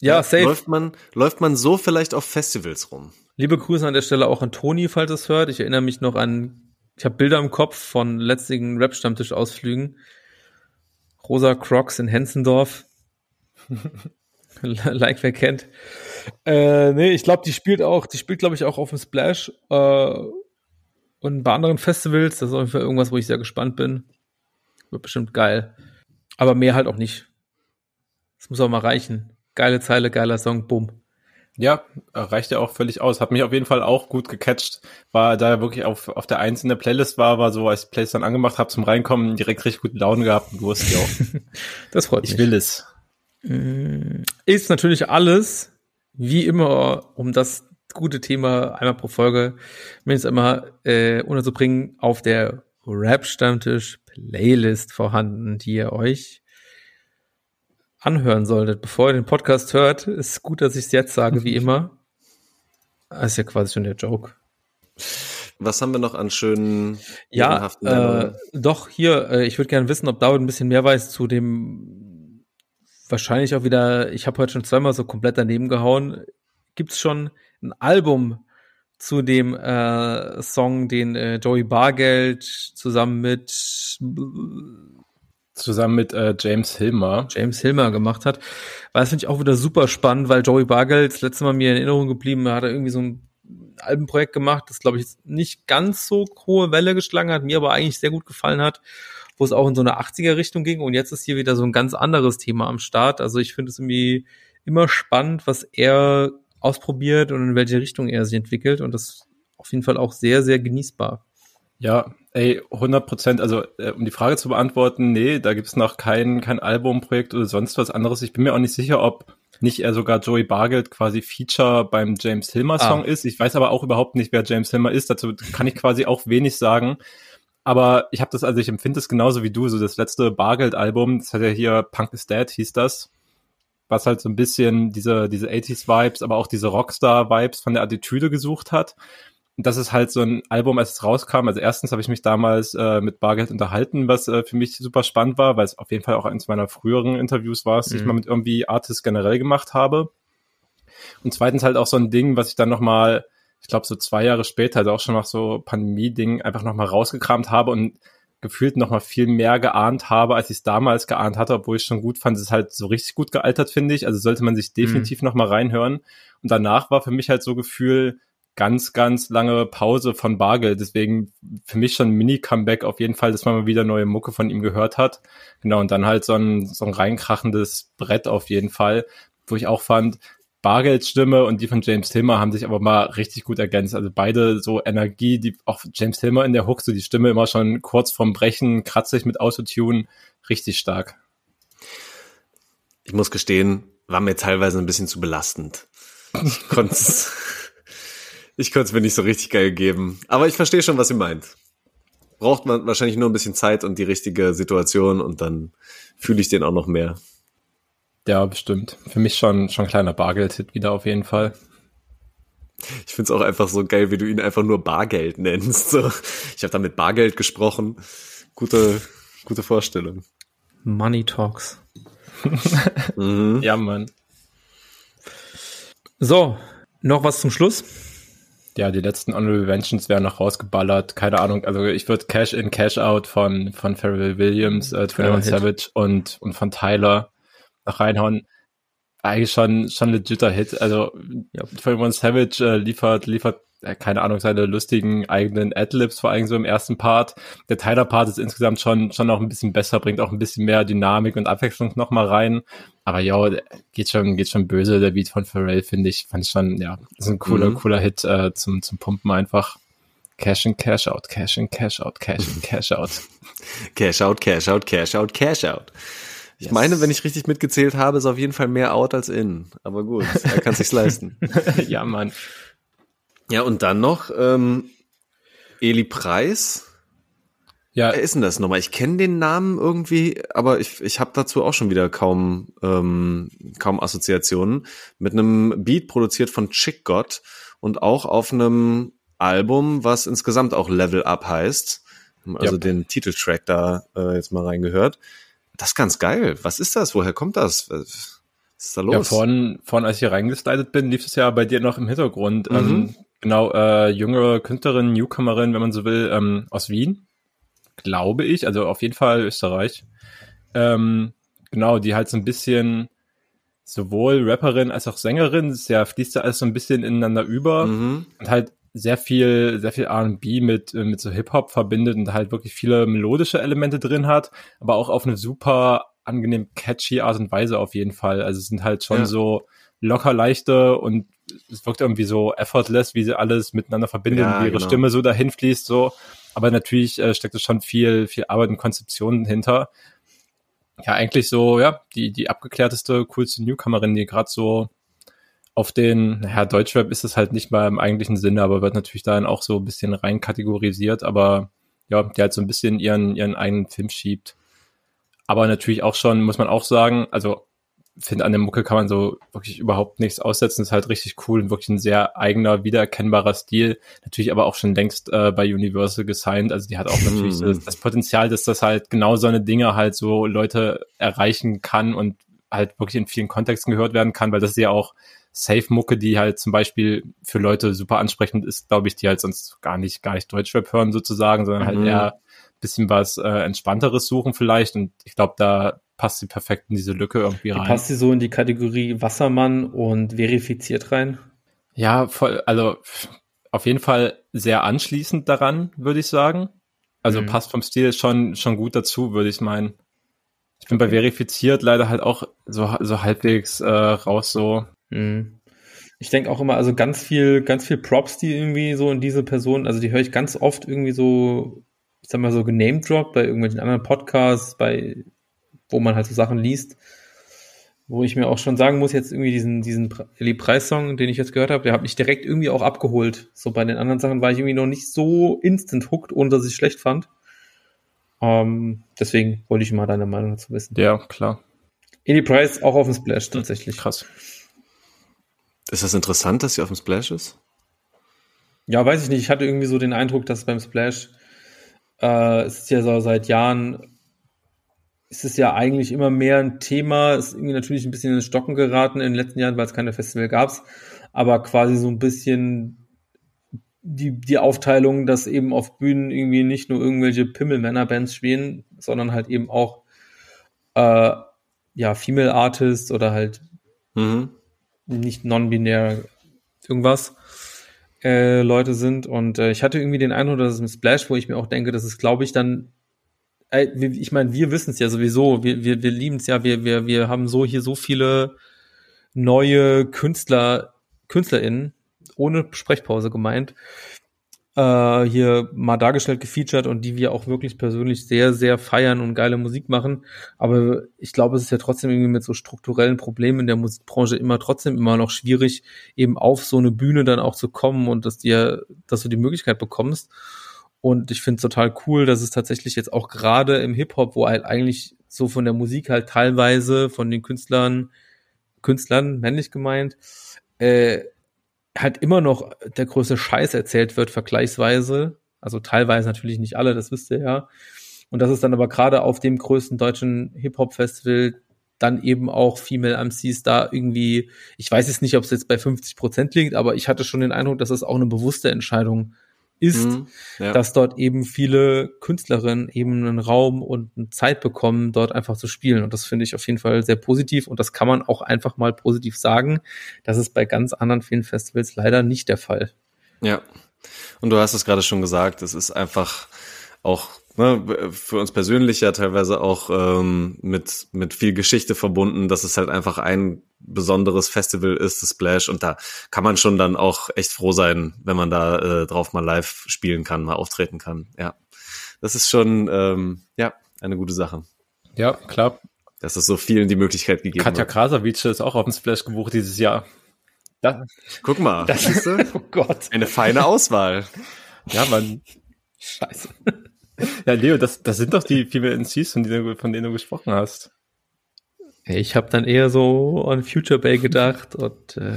S1: Ja, safe.
S3: Läuft man, läuft man so vielleicht auf Festivals rum?
S1: Liebe Grüße an der Stelle auch an Toni, falls es hört. Ich erinnere mich noch an, ich habe Bilder im Kopf von letztigen Rap-Stammtisch-Ausflügen. Rosa Crocs in Hensendorf. like wer kennt. Äh, nee, ich glaube, die spielt auch, die spielt, glaube ich, auch auf dem Splash äh, und bei anderen Festivals. Das ist auf jeden Fall irgendwas, wo ich sehr gespannt bin. Wird bestimmt geil. Aber mehr halt auch nicht. Das muss auch mal reichen. Geile Zeile, geiler Song, bumm.
S2: Ja, reicht ja auch völlig aus. Hat mich auf jeden Fall auch gut gecatcht. War da er wirklich auf, auf der Eins in der Playlist war, war so, als ich Playlist dann angemacht habe zum Reinkommen, direkt richtig gute Laune gehabt und wusste ja auch,
S1: Das freut mich.
S2: ich will es.
S1: ist natürlich alles, wie immer, um das gute Thema einmal pro Folge, es immer äh, unterzubringen, auf der Rap-Stammtisch-Playlist vorhanden, die ihr euch anhören solltet. Bevor ihr den Podcast hört, ist gut, dass ich es jetzt sage, wie immer. Das ist ja quasi schon der Joke.
S3: Was haben wir noch an schönen,
S1: Ja, äh, doch, hier, äh, ich würde gerne wissen, ob David ein bisschen mehr weiß zu dem, wahrscheinlich auch wieder, ich habe heute schon zweimal so komplett daneben gehauen. Gibt's schon ein Album zu dem äh, Song, den äh, Joey Bargeld zusammen mit
S2: Zusammen mit äh, James Hilmer.
S1: James Hilmer gemacht hat. Weil das finde ich auch wieder super spannend, weil Joey Bargeld das letzte Mal mir in Erinnerung geblieben, hat er irgendwie so ein Albenprojekt gemacht, das glaube ich nicht ganz so hohe Welle geschlagen hat, mir aber eigentlich sehr gut gefallen hat, wo es auch in so eine 80er Richtung ging und jetzt ist hier wieder so ein ganz anderes Thema am Start. Also ich finde es irgendwie immer spannend, was er ausprobiert und in welche Richtung er sich entwickelt und das auf jeden Fall auch sehr, sehr genießbar.
S2: Ja, ey, 100 Prozent. Also, äh, um die Frage zu beantworten, nee, da gibt's noch kein, kein Albumprojekt oder sonst was anderes. Ich bin mir auch nicht sicher, ob nicht er sogar Joey Bargeld quasi Feature beim James Hilmer Song
S1: Ah.
S2: ist. Ich weiß aber auch überhaupt nicht, wer James Hilmer ist. Dazu kann ich quasi auch wenig sagen. Aber ich habe das, also ich empfinde es genauso wie du. So das letzte Bargeld-Album, das hat ja hier Punk is Dead, hieß das. Was halt so ein bisschen diese, diese 80s-Vibes, aber auch diese Rockstar-Vibes von der Attitüde gesucht hat. Und das ist halt so ein Album, als es rauskam. Also erstens habe ich mich damals äh, mit Bargeld unterhalten, was äh, für mich super spannend war, weil es auf jeden Fall auch eines meiner früheren Interviews war, die ich
S1: Mhm.
S2: mal mit irgendwie Artists generell gemacht habe. Und zweitens halt auch so ein Ding, was ich dann nochmal, ich glaube so zwei Jahre später, also auch schon nach so Pandemie-Ding, einfach nochmal rausgekramt habe und gefühlt nochmal viel mehr geahnt habe, als ich es damals geahnt hatte, obwohl ich schon gut fand. Es ist halt so richtig gut gealtert, finde ich. Also sollte man sich definitiv noch mal reinhören. Und danach war für mich halt so Gefühl, ganz, ganz lange Pause von Bargeld. Deswegen für mich schon ein Mini-Comeback auf jeden Fall, dass man mal wieder neue Mucke von ihm gehört hat. Genau, und dann halt so ein, so ein reinkrachendes Brett auf jeden Fall, wo ich auch fand, Bargelds Stimme und die von James Hilmer haben sich aber mal richtig gut ergänzt. Also beide so Energie, die auch James Hilmer in der Hook, so die Stimme immer schon kurz vorm Brechen, kratzig mit Autotune, richtig stark.
S3: Ich muss gestehen, war mir teilweise ein bisschen zu belastend. Ich konnte es ich konnte es mir nicht so richtig geil geben. Aber ich verstehe schon, was ihr meint. Braucht man wahrscheinlich nur ein bisschen Zeit und die richtige Situation und dann fühle ich den auch noch mehr.
S2: Ja, bestimmt. Für mich schon, schon ein kleiner Bargeld-Hit wieder auf jeden Fall.
S3: Ich find's auch einfach so geil, wie du ihn einfach nur Bargeld nennst. So, ich habe da mit Bargeld gesprochen. Gute, gute Vorstellung.
S1: Money Talks.
S3: Mhm.
S2: Ja, Mann.
S1: So, noch was zum Schluss?
S2: Ja, die letzten Honorable Mentions werden noch rausgeballert. Keine Ahnung, also ich würde Cash in, Cash out von, von Pharrell Williams, äh, 21
S1: Hit.
S2: Savage und, und von Tyler noch reinhauen. Eigentlich schon, schon legitter Hit. Also, ja, 21 Savage äh, liefert, liefert, äh, keine Ahnung, seine lustigen eigenen Adlibs, vor allem so im ersten Part. Der Tyler-Part ist insgesamt schon, schon noch ein bisschen besser, bringt auch ein bisschen mehr Dynamik und Abwechslung noch mal rein. Aber ja, geht schon, geht schon böse, der Beat von Pharrell, finde ich. Fand ich schon, ja, ist ein cooler,
S3: Mhm.
S2: cooler Hit äh, zum, zum Pumpen einfach. Cash in, Cash out, Cash in, Cash out, Cash in, Cash out.
S3: Cash out, Cash out, Cash out, Cash out. Ich
S2: Yes.
S3: meine, wenn ich richtig mitgezählt habe, ist auf jeden Fall mehr out als in. Aber gut, er kann sich's leisten.
S2: ja, Mann.
S3: Ja, und dann noch ähm, Eli Preis.
S2: Ja,
S3: Wer ist denn das nochmal? Ich kenne den Namen irgendwie, aber ich, ich habe dazu auch schon wieder kaum, ähm, kaum Assoziationen. Mit einem Beat produziert von Chick God und auch auf einem Album, was insgesamt auch Level Up heißt. Also
S2: Ja.
S3: den Titeltrack da äh, jetzt mal reingehört. Das ist ganz geil. Was ist das? Woher kommt das? Was ist da los?
S2: Ja, vorhin, vorhin, als ich hier reingeslidet bin, lief es ja bei dir noch im Hintergrund.
S3: Mhm.
S2: Ähm, genau, äh, jüngere Künstlerin, Newcomerin, wenn man so will, ähm, aus Wien, glaube ich, also auf jeden Fall Österreich. Ähm, genau, die halt so ein bisschen sowohl Rapperin als auch Sängerin, es ja, fließt ja alles so ein bisschen ineinander über
S3: Mhm.
S2: und halt sehr viel, sehr viel R&B mit, äh, mit so Hip-Hop verbindet und halt wirklich viele melodische Elemente drin hat, aber auch auf eine super angenehm catchy Art und Weise auf jeden Fall. Also es sind halt schon
S3: Ja.
S2: so locker leichte und es wirkt irgendwie so effortless, wie sie alles miteinander verbindet
S3: Ja,
S2: und wie ihre
S3: genau.
S2: Stimme so dahin fließt, so. Aber natürlich äh, steckt es schon viel, viel Arbeit und Konzeption hinter. Ja, eigentlich so, ja, die, die abgeklärteste, coolste Newcomerin, die gerade so auf den, naja, Deutschrap ist es halt nicht mal im eigentlichen Sinne, aber wird natürlich dann auch so ein bisschen rein kategorisiert, aber ja, die halt so ein bisschen ihren, ihren eigenen Film schiebt. Aber natürlich auch schon, muss man auch sagen, also finde, an der Mucke kann man so wirklich überhaupt nichts aussetzen. Ist halt richtig cool und wirklich ein sehr eigener, wiedererkennbarer Stil. Natürlich aber auch schon längst äh, bei Universal gesigned. Also die hat auch natürlich so das, das Potenzial, dass das halt genau so eine Dinge halt so Leute erreichen kann und halt wirklich in vielen Kontexten gehört werden kann, weil das ist ja auch Safe-Mucke, die halt zum Beispiel für Leute super ansprechend ist, glaube ich, die halt sonst gar nicht, gar nicht Deutschrap hören sozusagen, sondern halt
S3: Mhm.
S2: eher bisschen was äh, Entspannteres suchen vielleicht. Und ich glaube, da passt sie perfekt in diese Lücke irgendwie
S1: Die
S2: rein.
S1: passt sie so in die Kategorie Wassermann und verifiziert rein?
S2: Ja, voll, also auf jeden Fall sehr anschließend daran, würde ich sagen. Also
S1: Mhm.
S2: passt vom Stil schon, schon gut dazu, würde ich meinen. Ich bin bei verifiziert leider halt auch so, so halbwegs äh, raus so.
S1: Mhm. Ich denke auch immer, also ganz viel, ganz viel Props, die irgendwie so in diese Person, also die höre ich ganz oft irgendwie so, ich sag mal so genamedroppt bei irgendwelchen anderen Podcasts, bei, wo man halt so Sachen liest, wo ich mir auch schon sagen muss, jetzt irgendwie diesen, diesen Ellie Preis-Song, den ich jetzt gehört habe, der hat mich direkt irgendwie auch abgeholt. So bei den anderen Sachen war ich irgendwie noch nicht so instant hooked, ohne dass ich es schlecht fand. Ähm, deswegen wollte ich mal deine Meinung dazu wissen.
S2: Ja, klar.
S1: Ellie Price auch auf dem Splash tatsächlich.
S2: Krass.
S3: Ist das interessant, dass sie auf dem Splash ist?
S1: Ja, weiß ich nicht. Ich hatte irgendwie so den Eindruck, dass beim Splash äh, es ist ja so seit Jahren ist es ja eigentlich immer mehr ein Thema. Ist irgendwie natürlich ein bisschen in den Stocken geraten in den letzten Jahren, weil es keine Festival gab. Aber quasi so ein bisschen die, die Aufteilung, dass eben auf Bühnen irgendwie nicht nur irgendwelche Pimmel-Männer-Bands spielen, sondern halt eben auch äh, ja, Female Artists oder halt
S3: Mhm.
S1: nicht non-binär irgendwas äh, Leute sind. Und äh, ich hatte irgendwie den Eindruck, dass es im Splash, wo ich mir auch denke, das ist, glaube ich, dann ich meine, wir wissen es ja sowieso, wir, wir, wir lieben es ja, wir, wir, wir haben so hier so viele neue Künstler, KünstlerInnen, ohne Sprechpause gemeint, äh, hier mal dargestellt, gefeatured und die wir auch wirklich persönlich sehr, sehr feiern und geile Musik machen. Aber ich glaube, es ist ja trotzdem irgendwie mit so strukturellen Problemen in der Musikbranche immer trotzdem immer noch schwierig, eben auf so eine Bühne dann auch zu kommen und dass dir, dass du die Möglichkeit bekommst. Und ich finde es total cool, dass es tatsächlich jetzt auch gerade im Hip-Hop, wo halt eigentlich so von der Musik halt teilweise von den Künstlern, Künstlern, männlich gemeint, äh, halt immer noch der größte Scheiß erzählt wird, vergleichsweise. Also teilweise natürlich nicht alle, das wisst ihr ja. Und dass es dann aber gerade auf dem größten deutschen Hip-Hop-Festival dann eben auch Female MCs da irgendwie, ich weiß jetzt nicht, ob es jetzt bei 50 Prozent liegt, aber ich hatte schon den Eindruck, dass es auch eine bewusste Entscheidung ist,
S3: Mhm. Ja.
S1: dass dort eben viele Künstlerinnen eben einen Raum und eine Zeit bekommen, dort einfach zu spielen. Und das finde ich auf jeden Fall sehr positiv. Und das kann man auch einfach mal positiv sagen. Das ist bei ganz anderen Filmfestivals leider nicht der Fall.
S3: Ja. Und du hast es gerade schon gesagt, es ist einfach auch ne, für uns persönlich ja teilweise auch ähm, mit, mit viel Geschichte verbunden, dass es halt einfach ein besonderes Festival ist, das Splash. Und da kann man schon dann auch echt froh sein, wenn man da äh, drauf mal live spielen kann, mal auftreten kann. Ja. Das ist schon ähm, ja eine gute Sache,
S2: Ja, klar.
S3: dass es so vielen die Möglichkeit gegeben
S2: Katja
S3: wird.
S2: Krasavice ist auch auf dem Splash gebucht dieses Jahr. Ja,
S3: Guck mal,
S1: Das
S3: du?
S1: oh Gott.
S3: eine feine Auswahl.
S2: ja man.
S1: Scheiße.
S2: Ja, Leo, das, das sind doch die Female NCs, von denen, du, von denen du gesprochen hast.
S1: Ich habe dann eher so an Future Bay gedacht und äh,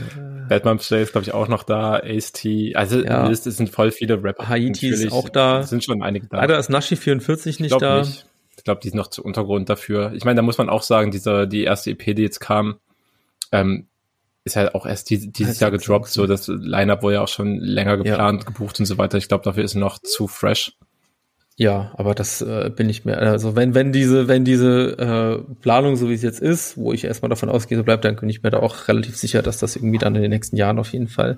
S2: Batman Play ist, glaube ich, auch noch da. Ace-T. Also,
S1: Ja.
S2: es sind voll viele Rapper.
S1: Haiti ist auch da.
S2: Sind schon einige da.
S1: leider ist Nashi 44
S2: ich
S1: nicht da.
S2: nicht. Ich glaube, die ist noch zu Untergrund dafür. Ich meine, da muss man auch sagen, diese, die erste EP, die jetzt kam, ähm, ist halt auch erst die, dieses Jahr gedroppt. so. Das Line-Up wurde ja auch schon länger geplant, gebucht und so weiter. Ich glaube, dafür ist noch zu fresh.
S1: Ja, aber das äh, bin ich mir, also wenn, wenn diese, wenn diese äh, Planung, so wie es jetzt ist, wo ich erstmal davon ausgehe, so bleibt, dann bin ich mir da auch relativ sicher, dass das irgendwie dann in den nächsten Jahren auf jeden Fall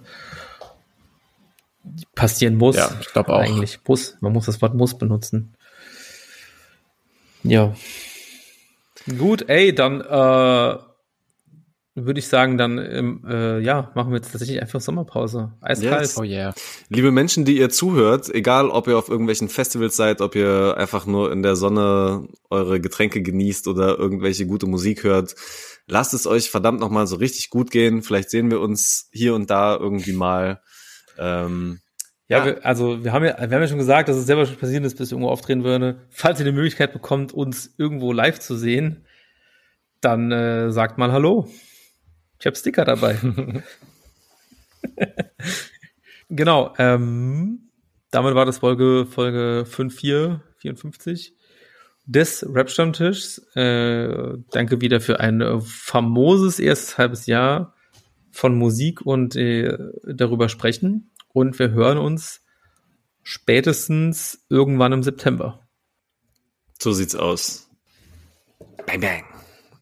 S1: passieren muss.
S2: Ja, ich glaube auch.
S1: Eigentlich muss. Man muss das Wort muss benutzen. Ja. Gut, ey, dann äh, würde ich sagen, dann ähm, äh, ja, machen wir jetzt tatsächlich einfach Sommerpause. Eiskalt.
S3: Yes.
S2: Oh yeah.
S3: Liebe Menschen, die ihr zuhört, egal ob ihr auf irgendwelchen Festivals seid, ob ihr einfach nur in der Sonne eure Getränke genießt oder irgendwelche gute Musik hört, lasst es euch verdammt nochmal so richtig gut gehen. Vielleicht sehen wir uns hier und da irgendwie mal. Ähm,
S1: Ja,
S3: Ja.
S1: Wir, also wir haben ja, wir haben ja schon gesagt, dass es selber schon passieren ist, bis ich irgendwo auftreten würde. Falls ihr die Möglichkeit bekommt, uns irgendwo live zu sehen, Dann äh, sagt mal Hallo. Ich habe Sticker dabei. genau. Ähm, damit war das Folge, Folge 5454 des Rap-Stammtischs. Äh, danke wieder für ein famoses erstes halbes Jahr von Musik und äh, darüber sprechen. Und wir hören uns spätestens irgendwann im September.
S3: So sieht's aus. Bang, bang.